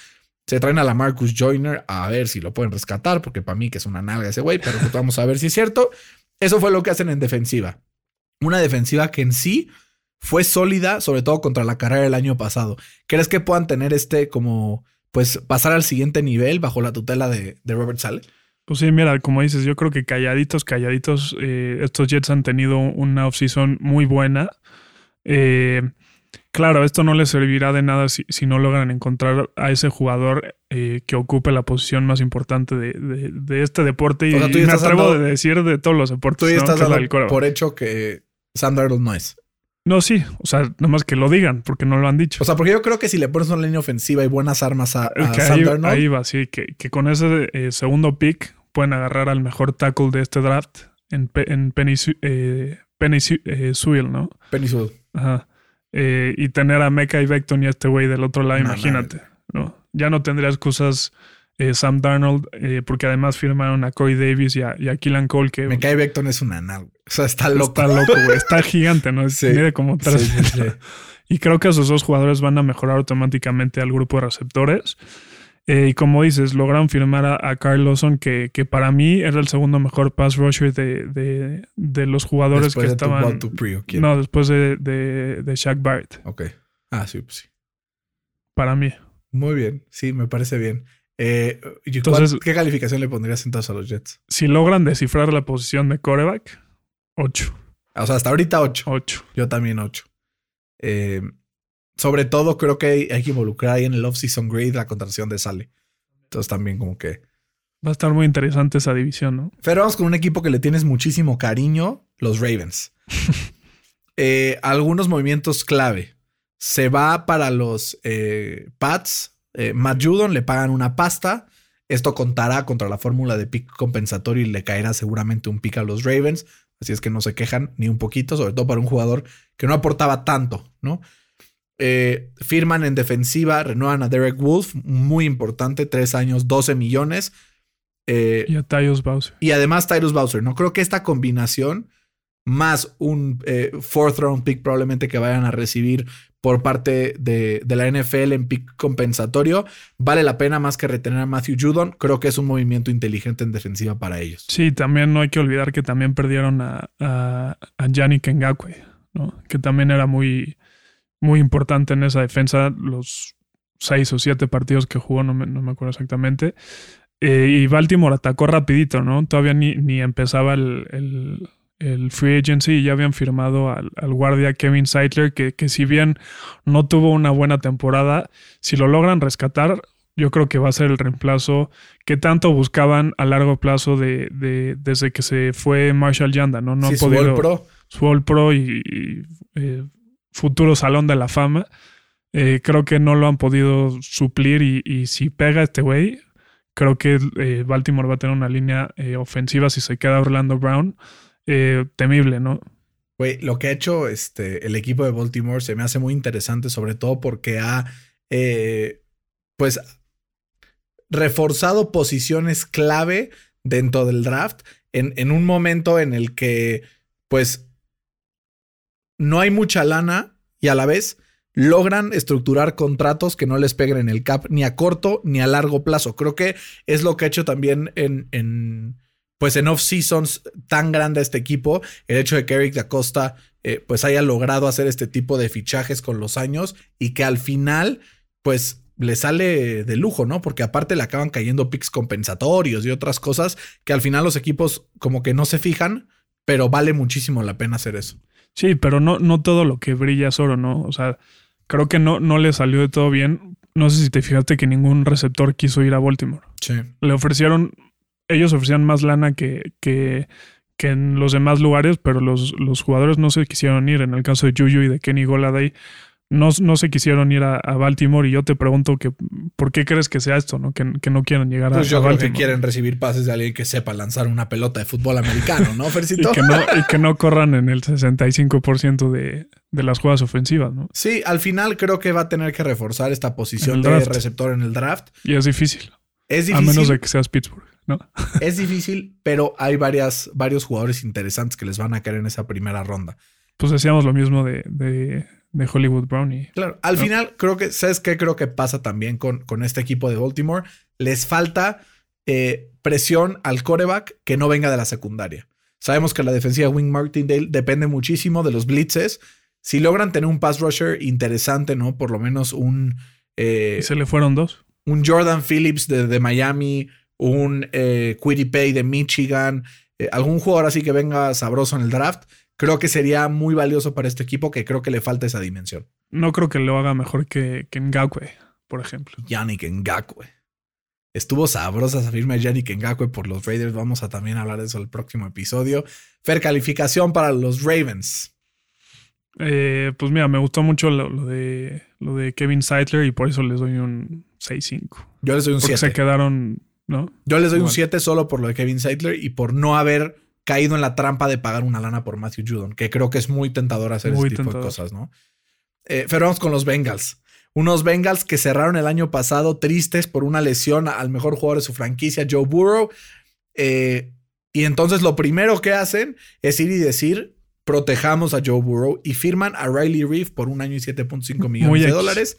Se traen a la Marcus Joyner a ver si lo pueden rescatar, porque para mí que es una nalga ese güey, pero pues vamos a ver si es cierto. Eso fue lo que hacen en defensiva. Una defensiva que en sí fue sólida, sobre todo contra la carrera del año pasado. ¿Crees que puedan tener este como, pues, pasar al siguiente nivel bajo la tutela de, de Robert Sale? Pues sí, mira, como dices, yo creo que calladitos, calladitos, eh, estos Jets han tenido una offseason muy buena. Eh, claro, esto no les servirá de nada si, si no logran encontrar a ese jugador eh, que ocupe la posición más importante de, de- de este deporte. Y, O sea, y me atrevo dando- de decir de todos los deportes. Tú ya estás dando del por hecho que Sam Darnold no es. No, sí, o sea, nomás que lo digan, porque no lo han dicho. O sea, porque yo creo que si le pones una línea ofensiva y buenas armas a, a Sam ahí, Darnold, ahí va, sí, que, que con ese eh, segundo pick pueden agarrar al mejor tackle de este draft en, en Penny, eh, Penny eh, Sewell, ¿no? Penny Sewell. Ajá. Eh, y tener a Mecca y Beckton y a este güey del otro lado, No, imagínate, ¿no? Ya no tendría excusas eh, Sam Darnold, eh, porque además firmaron a Corey Davis y a, y a Keelan Cole, que Me cae Beckton es un anal. O sea, está loco. está loco, güey. Está gigante, ¿no? Sí. Mide como tres Sí, sí. Y creo que esos dos jugadores van a mejorar automáticamente al grupo de receptores. Eh, y como dices, lograron firmar a, a Carl Lawson, que, que para mí era el segundo mejor pass rusher de, de, de los jugadores Después que de estaban. No, después de, de, Shaq Barrett, Ok. Ah, sí, pues sí. para mí. Muy bien. Sí, me parece bien. Eh, ¿y Entonces- ¿Qué calificación le pondrías entonces a los Jets? Si logran descifrar la posición de coreback, 8. O sea, hasta ahorita 8. 8. Yo también 8. Sobre todo, creo que hay, hay que involucrar ahí en el off-season grade la contratación de Sale. Entonces también como que... Va a estar muy interesante esa división, ¿no? Pero vamos con un equipo que le tienes muchísimo cariño, los Ravens. Eh, algunos movimientos clave. Se va para los eh, Pats. Eh, Matt Judon le pagan una pasta. Esto contará contra la fórmula de pick compensatorio y le caerá seguramente un pick a los Ravens. Así es que no se quejan ni un poquito, sobre todo para un jugador que no aportaba tanto, ¿no? Eh, firman en defensiva, renuevan a Derek Wolf, muy importante, tres años, 12 millones. Eh, Y a Tyus Bowser. y además Tyrus Bowser. No creo que esta combinación, más un eh, fourth round pick probablemente que vayan a recibir por parte de, de la NFL en pick compensatorio, vale la pena más que retener a Matthew Judon. Creo que es un movimiento inteligente en defensiva para ellos. Sí, también no hay que olvidar que también perdieron a, a, a Yannick Ngakwe, ¿no? Que también era muy, muy importante en esa defensa los seis o siete partidos que jugó, no me, no me acuerdo exactamente. Eh, y Baltimore atacó rapidito, ¿no? Todavía ni, ni empezaba el, el, el free agency y ya habían firmado al, al guardia Kevin Seidler, que, que si bien no tuvo una buena temporada, si lo logran rescatar, yo creo que va a ser el reemplazo que tanto buscaban a largo plazo de, de- desde que se fue Marshall Yanda, ¿no? No Sí, han podido All Pro. su All Pro y, y, eh, futuro Salón de la Fama. Eh, creo que no lo han podido suplir y, si pega este güey, creo que eh, Baltimore va a tener una línea eh, ofensiva si se queda Orlando Brown temible, ¿no? Güey, lo que ha hecho este, el equipo de Baltimore se me hace muy interesante, sobre todo porque ha, pues, reforzado posiciones clave dentro del draft en, en un momento en el que, pues, no hay mucha lana y a la vez logran estructurar contratos que no les peguen en el cap ni a corto ni a largo plazo. Creo que es lo que ha hecho también en, pues en off-seasons tan grande este equipo, el hecho de que Eric Da Costa eh, pues haya logrado hacer este tipo de fichajes con los años y que al final pues le sale de lujo, ¿no? Porque aparte le acaban cayendo picks compensatorios y otras cosas que al final los equipos como que no se fijan, pero vale muchísimo la pena hacer eso. Sí, pero no, no todo lo que brilla es oro, ¿no? O sea, creo que no, no le salió de todo bien. No sé si te fijaste que ningún receptor quiso ir a Baltimore. Sí. Le ofrecieron, ellos ofrecían más lana que, que, que en los demás lugares, pero los, los jugadores no se quisieron ir. En el caso de Juju y de Kenny Goladay, no, no se quisieron ir a, a Baltimore. Y yo te pregunto que, ¿por qué crees que sea esto, no? Que, que no quieren llegar a, Pues yo a creo Baltimore. que quieren recibir pases de alguien que sepa lanzar una pelota de fútbol americano, ¿no, Y Fercito? que no, y que no corran en el 65% de, de las jugadas ofensivas, ¿no? Sí, al final creo que va a tener que reforzar esta posición de receptor en el draft. Y es difícil. Es A difícil. menos de que seas Pittsburgh, ¿no? Es difícil, pero hay varias, varios jugadores interesantes que les van a caer en esa primera ronda. Pues decíamos lo mismo de, de, de Hollywood Brownie. Claro, al ¿no? final creo que, ¿sabes qué? Creo que pasa también con, con este equipo de Baltimore. Les falta eh, presión al coreback que no venga de la secundaria. Sabemos que la defensiva de Wing Martindale depende muchísimo de los blitzes. Si logran tener un pass rusher interesante, ¿no? Por lo menos un, eh, Y se le fueron dos. un Jordan Phillips de, de Miami, un eh, Quiddy Pay de Michigan, eh, algún jugador así que venga sabroso en el draft, creo que sería muy valioso para este equipo que creo que le falta esa dimensión. No creo que lo haga mejor que, que Ngakwe, por ejemplo. Yannick Ngakwe. Estuvo sabrosa esa firma de Yannick Ngakwe por los Raiders. Vamos a también hablar de eso el próximo episodio. Fer, calificación para los Ravens. Eh, pues mira, me gustó mucho lo, lo de, lo de Kevin Seidler y por eso les doy un 6-5. Yo les doy un Porque 7. se quedaron, ¿no? Yo les doy un Igual. 7 solo por lo de Kevin Seidler y por no haber caído en la trampa de pagar una lana por Matthew Judon, que creo que es muy tentador hacer Muy ese tipo de cosas, ¿no? Eh, pero vamos con los Bengals. Unos Bengals que cerraron el año pasado tristes por una lesión al mejor jugador de su franquicia, Joe Burrow. Eh, y entonces lo primero que hacen es ir y decir, protejamos a Joe Burrow y firman a Riley Reef por un año y 7.5 millones Muy de X, dólares,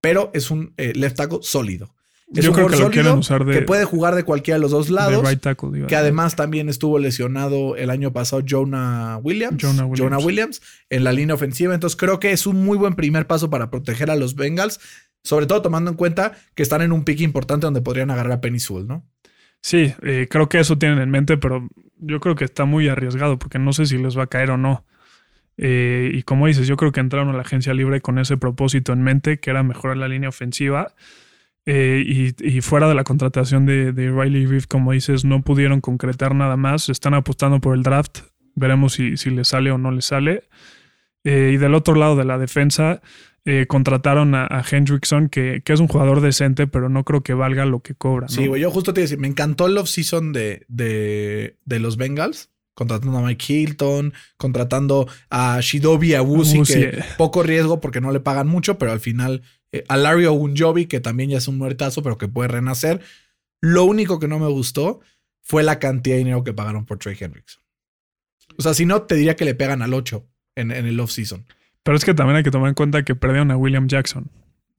pero es un eh, left tackle sólido. Es Yo un creo que lo quieren usar de, que puede jugar de cualquiera de los dos lados. de right tackle. iba a Que además también estuvo lesionado el año pasado Jonah Williams. Jonah Williams. Williams en la línea ofensiva. Entonces creo que es un muy buen primer paso para proteger a los Bengals. Sobre todo tomando en cuenta que están en un pick importante donde podrían agarrar a Penny Sewell, ¿no? Sí, eh, creo que eso tienen en mente, pero yo creo que está muy arriesgado porque no sé si les va a caer o no. Eh, y como dices, yo creo que entraron a la agencia libre con ese propósito en mente, que era mejorar la línea ofensiva. Eh, y, y fuera de la contratación de, de Riley Reef, como dices, no pudieron concretar nada más. Están apostando por el draft. Veremos si, si le sale o no le sale. Eh, y del otro lado de la defensa, eh, contrataron a, a Hendrickson, que, que es un jugador decente, pero no creo que valga lo que cobra. ¿no? Sí, güey. Yo justo te iba a decir, me encantó el off-season de, de, de los Bengals. Contratando a Mike Hilton, contratando a Shidobi Awusi, que poco riesgo porque no le pagan mucho, pero al final eh, a Larry Ogunjobi, que también ya es un muertazo, pero que puede renacer. Lo único que no me gustó fue la cantidad de dinero que pagaron por Trey Hendrickson. O sea, si no, te diría que le pegan al 8 en, en el off-season. Pero es que también hay que tomar en cuenta que perdieron a William Jackson,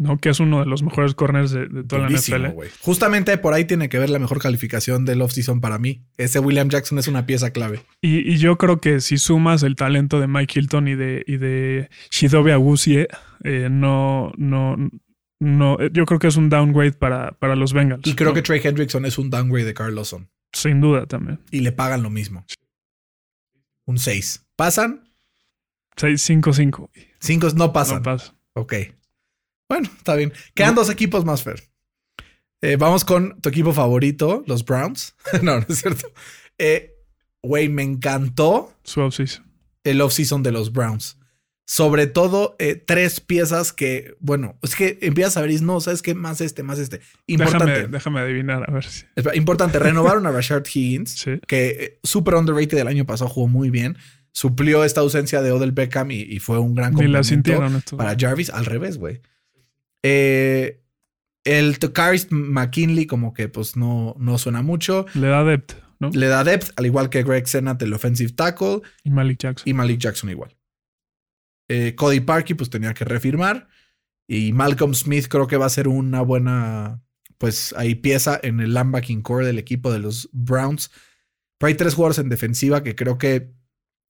¿no? Que es uno de los mejores corners de, de toda Buenísimo, la NFL. güey. Justamente por ahí tiene que ver la mejor calificación del off-season para mí. Ese William Jackson es una pieza clave. Y, y yo creo que si sumas el talento de Mike Hilton y de, y de Shidobi Awuzie, eh, no, no, no, yo creo que es un downgrade para, para los Bengals. Y creo ¿no? que Trey Hendrickson es un downgrade de Carl Lawson. Sin duda también. Y le pagan lo mismo. Un 6. ¿Pasan? 5-5. 5 no pasan. No pasa. ok. Bueno, está bien. Quedan dos equipos más, Fer. Eh, vamos con tu equipo favorito, los Browns. no, no es cierto. Eh, Güey, me encantó Su offseason. el offseason de los Browns. Sobre todo eh, tres piezas que, bueno, es que empiezas a ver no, ¿sabes qué? Más este, más este. Importante. Déjame, déjame adivinar, a ver si. Importante, renovaron a Rashard Higgins, Sí. que eh, super underrated del año pasado jugó muy bien. Suplió esta ausencia de Odell Beckham y, y fue un gran Ni la complemento sintieron esto. para Jarvis. Al revés, güey. Eh, el Takaris McKinley como que pues no, no suena mucho. Le da depth, ¿no? Le da depth, al igual que Greg Senat, el offensive tackle. Y Malik Jackson. Y Malik Jackson igual. Eh, Cody Parkey pues tenía que refirmar. Y Malcolm Smith creo que va a ser una buena, pues ahí pieza en el linebacking core del equipo de los Browns. Pero hay tres jugadores en defensiva que creo que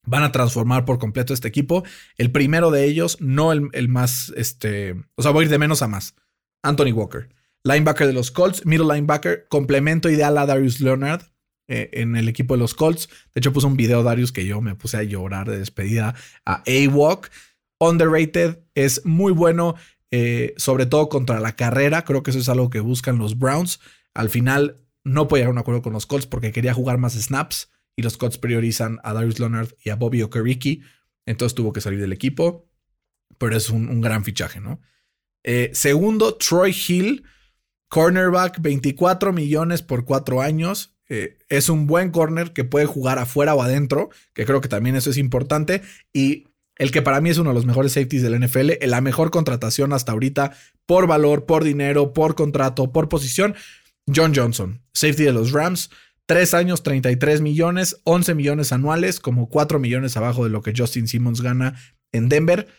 van a transformar por completo este equipo. El primero de ellos, no el, más, este, o sea, voy a ir de menos a más. Anthony Walker, linebacker de los Colts, middle linebacker, complemento ideal a Darius Leonard eh, en el equipo de los Colts. De hecho, puse un video, Darius, que yo me puse a llorar de despedida a A-Walk. Underrated, es muy bueno, eh, sobre todo contra la carrera. Creo que eso es algo que buscan los Browns. Al final, no puede llegar a un acuerdo con los Colts porque quería jugar más snaps y los Colts priorizan a Darius Leonard y a Bobby Okereke. Entonces tuvo que salir del equipo, pero es un, un gran fichaje, ¿no? Eh, segundo, Troy Hill, cornerback, 24 millones por cuatro años. Eh, es un buen corner que puede jugar afuera o adentro, que creo que también eso es importante. Y el que para mí es uno de los mejores safeties del NFL, la mejor contratación hasta ahorita por valor, por dinero, por contrato, por posición. John Johnson, safety de los Rams. Tres años, 33 millones, 11 millones anuales, como 4 millones abajo de lo que Justin Simmons gana en Denver.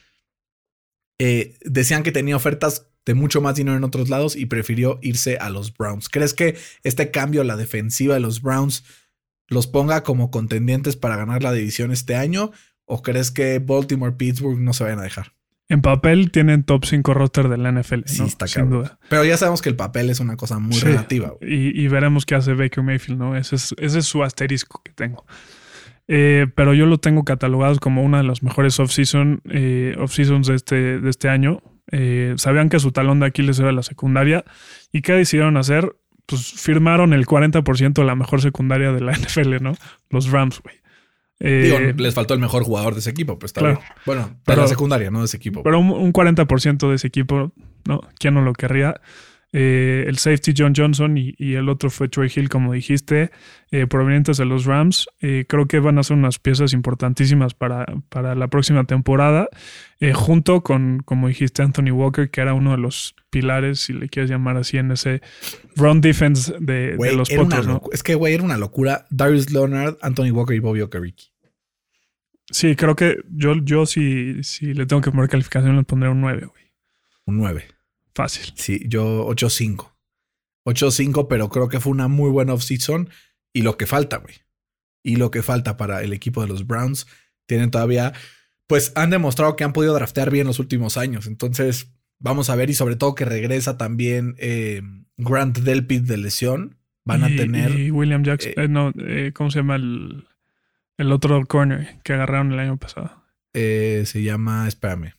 eh, decían que tenía ofertas de mucho más dinero en otros lados y prefirió irse a los Browns. ¿Crees que este cambio a la defensiva de los Browns los ponga como contendientes para ganar la división este año? ¿O crees que Baltimore, Pittsburgh no se vayan a dejar? En papel tienen top 5 roster de la NFL. Sí, ¿no? está Sin cabrón. duda. Pero ya sabemos que el papel es una cosa muy Sí. relativa. Y, y veremos qué hace Baker Mayfield, ¿no? Ese es, ese es su asterisco que tengo. Eh, pero yo lo tengo catalogado como una de las mejores off-season, eh, off-seasons de este, de este año. Eh, sabían que su talón de Aquiles era la secundaria. ¿Y qué decidieron hacer? Pues firmaron el 40% de la mejor secundaria de la NFL, ¿no? Los Rams, güey. Eh, Digo, les faltó el mejor jugador de ese equipo, pues está Claro. bien. Bueno, de Pero- la secundaria, no de ese equipo. Pero un, un 40% de ese equipo, ¿no? ¿Quién no lo querría? Eh, el safety John Johnson y, y el otro fue Troy Hill, como dijiste, eh, provenientes de los Rams. Eh, creo que van a ser unas piezas importantísimas para, para la próxima temporada, eh, junto con, como dijiste, Anthony Walker, que era uno de los pilares, si le quieres llamar así, en ese run defense de, los Potros, ¿no? Es que, güey, era una locura. Darius Leonard, Anthony Walker y Bobby Okereke. Sí, creo que yo, yo si, si le tengo que poner calificación, le pondré un 9, güey. Un 9. Fácil. Sí, yo 8-5. 8-5, pero creo que fue una muy buena offseason. Y lo que falta, güey. Y lo que falta para el equipo de los Browns. Tienen todavía, pues han demostrado que han podido draftear bien los últimos años. Entonces, vamos a ver. Y sobre todo que regresa también eh, Grant Delpit de lesión. Van a tener. Y William Jackson. eh, eh, no, eh, ¿cómo se llama el, el otro corner que agarraron el año pasado? eh, se llama, espérame.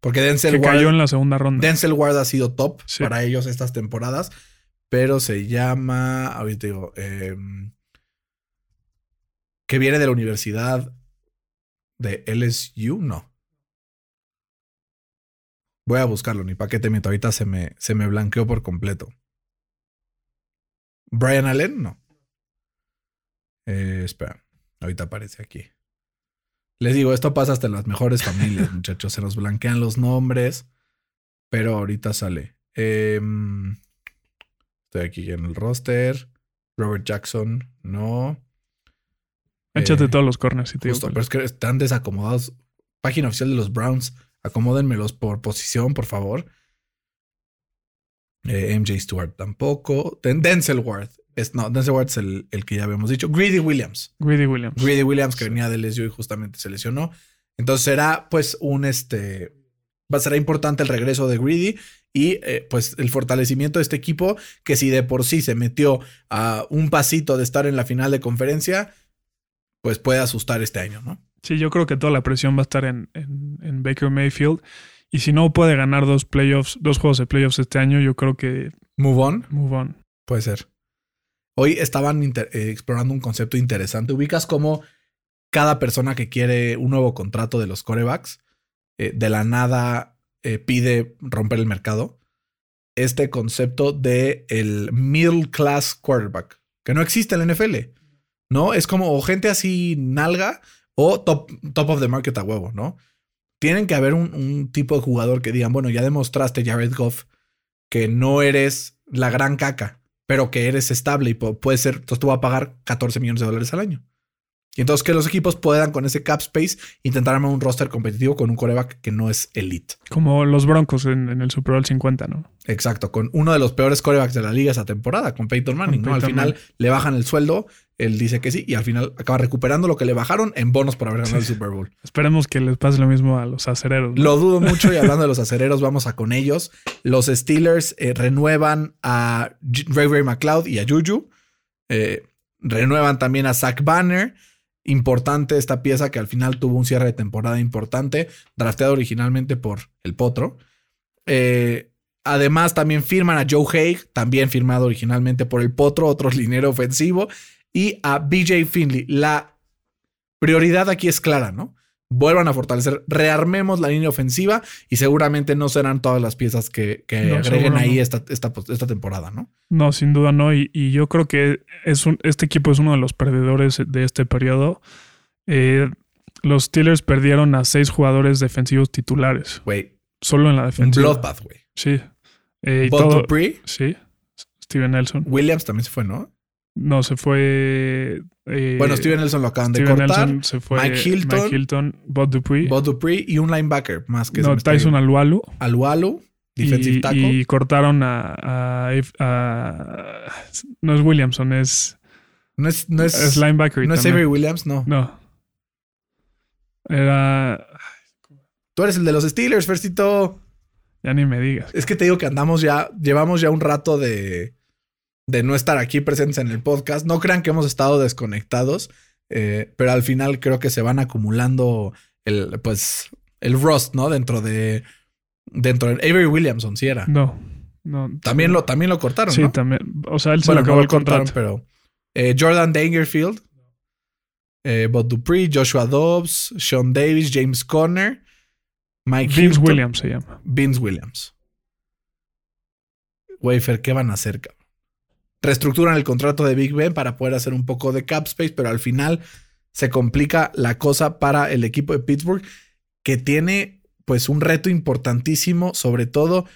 Porque Denzel que Ward, cayó en la segunda ronda. Denzel Ward ha sido top Sí. para ellos estas temporadas. Pero se llama, ahorita digo, em, que viene de la universidad de LSU, no. Voy a buscarlo, ni para qué te meto. Ahorita se me, se me blanqueó por completo. Brian Allen, no. Eh, espera, ahorita aparece aquí. Les digo, esto pasa hasta en las mejores familias, muchachos. Se nos blanquean los nombres, pero ahorita sale. Em, estoy aquí en el roster. Robert Jackson, no. Échate Eh, todos los corners si te Justo, pero es que están desacomodados. Página oficial de los Browns. Acomódenmelos por posición, por favor. Eh, MJ Stewart tampoco. Den- Denzel Ward. Es, no, Denzel Ward es el, el que ya habíamos dicho. Greedy Williams. Greedy Williams. Greedy Williams, que venía del LSU y justamente se lesionó. Entonces será pues un este. Va a ser importante el regreso de Greedy y eh, pues el fortalecimiento de este equipo que si de por sí se metió a un pasito de estar en la final de conferencia, pues puede asustar este año, ¿no? Sí, yo creo que toda la presión va a estar en, en- en Baker Mayfield. Y si no puede ganar dos playoffs, dos juegos de playoffs este año, yo creo que Move on. move on. Puede ser. Hoy estaban eh, explorando un concepto interesante. Ubicas cómo cada persona que quiere un nuevo contrato de los corebacks eh, de la nada eh, pide romper el mercado. Este concepto de el middle class quarterback que no existe en la NFL. No es como o gente así nalga o top, top of the market a huevo, ¿no? Tienen que haber un, un tipo de jugador que digan, bueno, ya demostraste Jared Goff que no eres la gran caca, pero que eres estable y pu- puede ser, entonces tú vas a pagar 14 millones de dólares al año. Y entonces que los equipos puedan con ese cap space intentar armar un roster competitivo con un coreback que no es elite. Como los Broncos en, en el Super Bowl 50, ¿no? Exacto, con uno de los peores corebacks de la liga esa temporada, con Peyton Manning, Con ¿no? Al final le bajan el sueldo, él dice que sí, y al final acaba recuperando lo que le bajaron en bonos por haber ganado el. Super Bowl. Esperemos que les pase lo mismo a los acereros. ¿no? Lo dudo mucho y hablando de los acereros, vamos a con ellos. Los Steelers eh, renuevan a Ray Ray McLeod y a Juju. Eh, renuevan también a Zach Banner. Importante esta pieza que al final tuvo un cierre de temporada importante, drafteado originalmente por el Potro. Eh, además, también firman a Joe Haig, también firmado originalmente por el Potro, otro linero ofensivo, y a BJ Finley. La prioridad aquí es clara, ¿no? Vuelvan a fortalecer, rearmemos la línea ofensiva y seguramente no serán todas las piezas que, que No, agreguen ahí no. esta, esta, esta temporada, ¿no? No, sin duda no. Y, y yo creo que es un, este equipo es uno de los perdedores de este periodo. Eh, los Steelers perdieron a seis jugadores defensivos titulares, Güey, solo en la un defensiva. bloodbath, güey. Sí. Eh, y Bud todo- Dupree, Sí. Steven Nelson. Williams también se fue, ¿no? No, se fue. eh, Bueno, Steven Nelson lo acaban de cortar. Nelson se fue. Mike Hilton. Mike Hilton, Bob Dupree. Bob Dupree y un linebacker más que no, Tyson. Alualu. Alualu, defensive y, tackle. y cortaron a, a- a- No es Williamson, es, no es, no es, es linebacker. no es. Avery Williams, no. No. Era. Tú eres el de los Steelers, Fercito. Ya ni me digas. Es que te digo que andamos ya, llevamos ya un rato de, de no estar aquí presentes en el podcast. No crean que hemos estado desconectados, eh, pero al final creo que se van acumulando el, pues, el rust, ¿no? Dentro de, dentro de Avery Williamson, sí era. No. No. También lo, también lo cortaron, Sí, ¿no? también. O sea, él se Bueno, le acabó no el lo cortaron, contrato. pero eh, Jordan Dangerfield, eh, Bob Dupree, Joshua Dobbs, Sean Davis, James Conner, Mike Vince Hilton, Williams se llama. Vince Williams. Wafer, ¿qué van a hacer, cabrón? Reestructuran el contrato de Big Ben para poder hacer un poco de cap space, pero al final se complica la cosa para el equipo de Pittsburgh, que tiene pues un reto importantísimo, sobre todo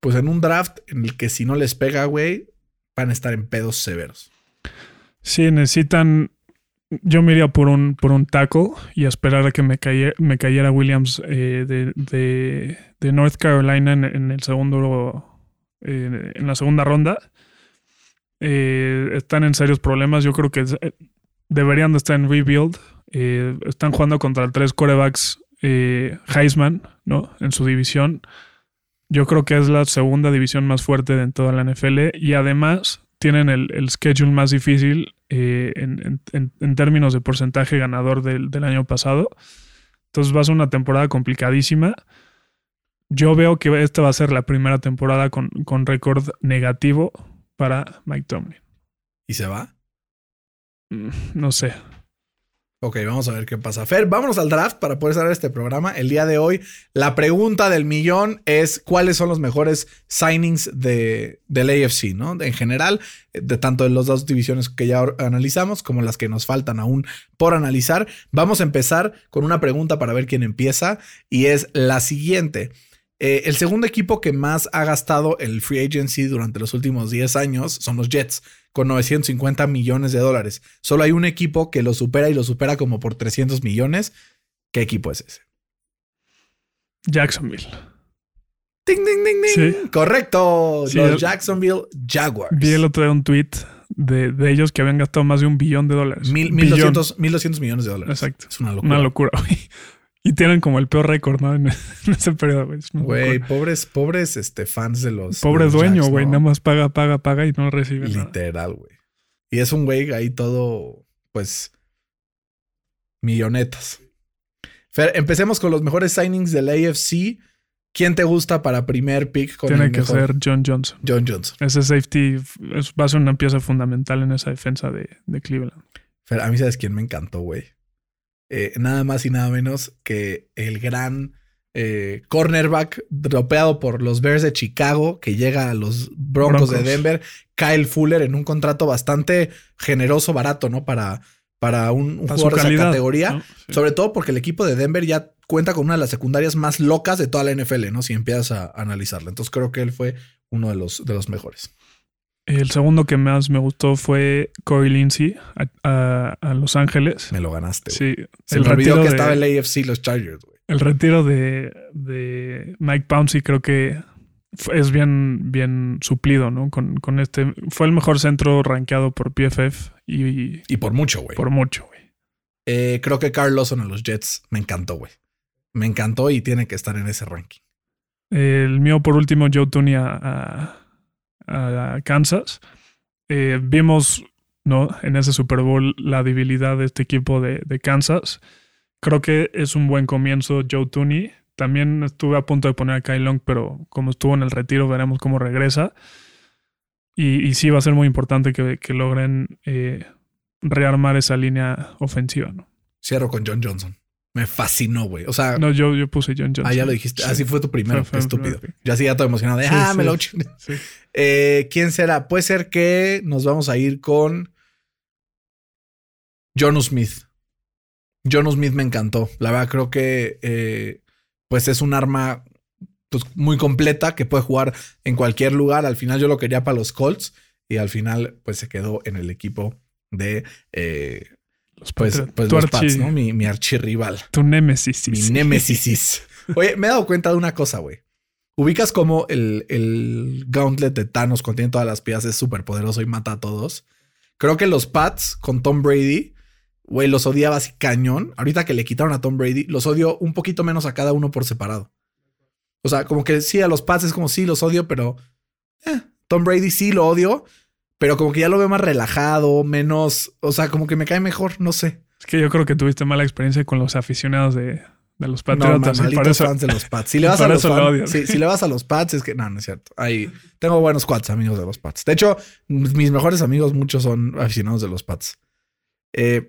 pues en un draft en el que si no les pega, güey, van a estar en pedos severos. Sí, necesitan. Yo me iría por un, por un tackle y esperar a que me, cayera, me cayera Williams eh, de, de- North Carolina en, el segundo. en la segunda ronda. Eh, están en serios problemas. Yo creo que eh, deberían de estar en rebuild. Están jugando contra tres corebacks Heisman, ¿no? En su división. Yo creo que es la segunda división más fuerte de toda la NFL. Y además tienen el, el schedule más difícil eh, en, en- en- términos de porcentaje ganador del, del año pasado. Entonces va a ser una temporada complicadísima. Yo veo que esta va a ser la primera temporada con, con récord negativo para Mike Tomlin. ¿Y se va? Mm, No sé. Ok, vamos a ver qué pasa. Fer, vámonos al draft para poder cerrar este programa. El día de hoy, la pregunta del millón es cuáles son los mejores signings de, del AFC, ¿no? En general, de tanto de las dos divisiones que ya analizamos como las que nos faltan aún por analizar. Vamos a empezar con una pregunta para ver quién empieza y es la siguiente. Eh, el segundo equipo que más ha gastado el free agency durante los últimos 10 años son los Jets, con 950 millones de dólares. Solo hay un equipo que lo supera y lo supera como por 300 millones. ¿Qué equipo es ese? Jacksonville. ¡Ding, ding, ding, ding! Sí. Correcto. Sí, los el- Jacksonville Jaguars. Vi el otro día un tweet de, de ellos que habían gastado más de un billón de dólares. Mil, Billón. 1200, 1200 millones de dólares. Exacto. Es una locura. Una locura, güey. Y tienen como el peor récord, ¿no? En, en ese periodo, güey. Güey, pobres, pobres este, fans de los. Pobre de los dueño, güey. ¿no? Nada más paga, paga, paga y no recibe. Literal, güey. Y es un güey ahí todo, pues, millonetas. Fer, empecemos con los mejores signings del AFC. ¿Quién te gusta para primer pick con Tiene el que mejor? ser John Johnson. John Johnson. Ese safety es- va a ser una pieza fundamental en esa defensa de, de Cleveland. Fer, a mí sabes quién me encantó, güey. Eh, nada más y nada menos que el gran eh, cornerback dropeado por los Bears de Chicago que llega a los Broncos, de. Denver, Kyle Fuller en un contrato bastante generoso, barato, ¿no? Para, para un, jugador de esa categoría. ¿no? Sí. Sobre todo porque el equipo de Denver ya cuenta con una de las secundarias más locas de toda la NFL, ¿no? Si empiezas a analizarla. Entonces creo que él fue uno de los, de los mejores. El segundo que más me gustó fue Corey Lindsey a, a- a Los Ángeles. Me lo ganaste. Sí, Se el me olvidó retiro que de- estaba en la AFC los Chargers, güey. El retiro de, de Mike Pouncey creo que es bien, bien suplido, ¿no? Con, con este. Fue el mejor centro rankeado por PFF y, Y por mucho, güey. por mucho, güey. Eh, creo que Carl Lawson a los Jets me encantó, güey. Me encantó y tiene que estar en ese ranking. El mío, por último, Joe Tooney a, a- Kansas. Eh, vimos, ¿no? En ese Super Bowl la debilidad de este equipo de, Kansas. Creo que es un buen comienzo Joe Tooney. También estuve a punto de poner a Kyle Long, pero como estuvo en el retiro, veremos cómo regresa. Y, sí va a ser muy importante que, que logren eh, rearmar esa línea ofensiva, ¿no? Cierro con John Johnson. Me fascinó, güey. O sea, No, yo, yo puse John Johnson. ah, ya lo dijiste. Sí. Así fue tu primero. Fue- estúpido. pick. Yo así ya todo emocionado. de, Sí, ah, me sí. lo chingué". Sí. Eh, ¿Quién será? Puede ser que nos vamos a ir con John Smith. John Smith me encantó. La verdad, creo que eh, pues es un arma pues, muy completa que puede jugar en cualquier lugar. Al final yo lo quería para los Colts. y al final pues se quedó en el equipo de eh, Los pues, pues Tu los archi- Pats, ¿no? Mi, mi archirrival. Tu némesis. Mi némesis. Oye, me he dado cuenta de una cosa, güey. Ubicas como el, el gauntlet de Thanos contiene todas las piezas, es súper poderoso y mata a todos. Creo que los Pats con Tom Brady, güey, los odiaba así cañón. Ahorita que le quitaron a Tom Brady, los odio un poquito menos a cada uno por separado. O sea, como que sí, a los Pats es como sí, los odio, pero eh, Tom Brady sí lo odio, pero como que ya lo veo más relajado, menos, o sea, como que me cae mejor, no sé. Es que yo creo que tuviste mala experiencia con los aficionados de, de los No, Patriotas. malitos por eso, fans de los Pats. Si le vas a los fans- sí, si le vas a los Pats, es que no, no es cierto. Ahí tengo buenos Pats, amigos de los Pats. De hecho, mis mejores amigos, muchos son aficionados de los Pats. Eh,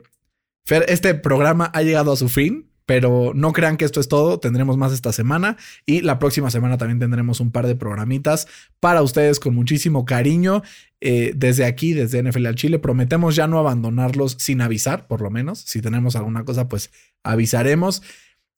Fer, este programa ha llegado a su fin, pero no crean que esto es todo. Tendremos más esta semana y la próxima semana también tendremos un par de programitas para ustedes con muchísimo cariño. Eh, desde aquí, desde NFL al Chile, prometemos ya no abandonarlos sin avisar, por lo menos. Si tenemos alguna cosa, pues avisaremos.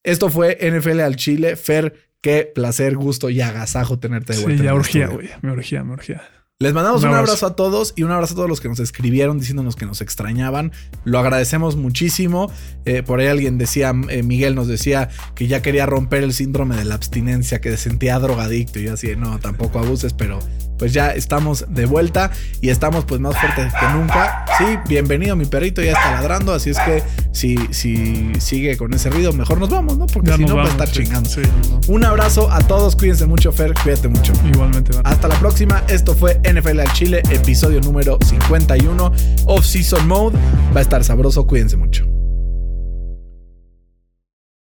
Esto fue NFL al Chile. Fer, qué placer, gusto y agasajo tenerte de vuelta. Sí, ya urgía, güey. Me urgía, me urgía. Les mandamos Un un abrazo. a todos y un abrazo a todos los que nos escribieron diciéndonos que nos extrañaban. Lo agradecemos muchísimo. Eh, por ahí alguien decía, eh, Miguel nos decía que ya quería romper el síndrome de la abstinencia, que se sentía drogadicto. Y yo así, no, tampoco abuses, pero pues ya estamos de vuelta y estamos pues más fuertes que nunca. Sí, bienvenido, mi perrito ya está ladrando, así es que si, si sigue con ese ruido, mejor nos vamos, ¿no? Porque Ya si no va a estar sí, chingando. sí. Un abrazo a todos, cuídense mucho, Fer, cuídate mucho. Igualmente, Van. Hasta la próxima. Esto fue NFL al Chile, episodio número 51, Off Season Mode. Va a estar sabroso, cuídense mucho.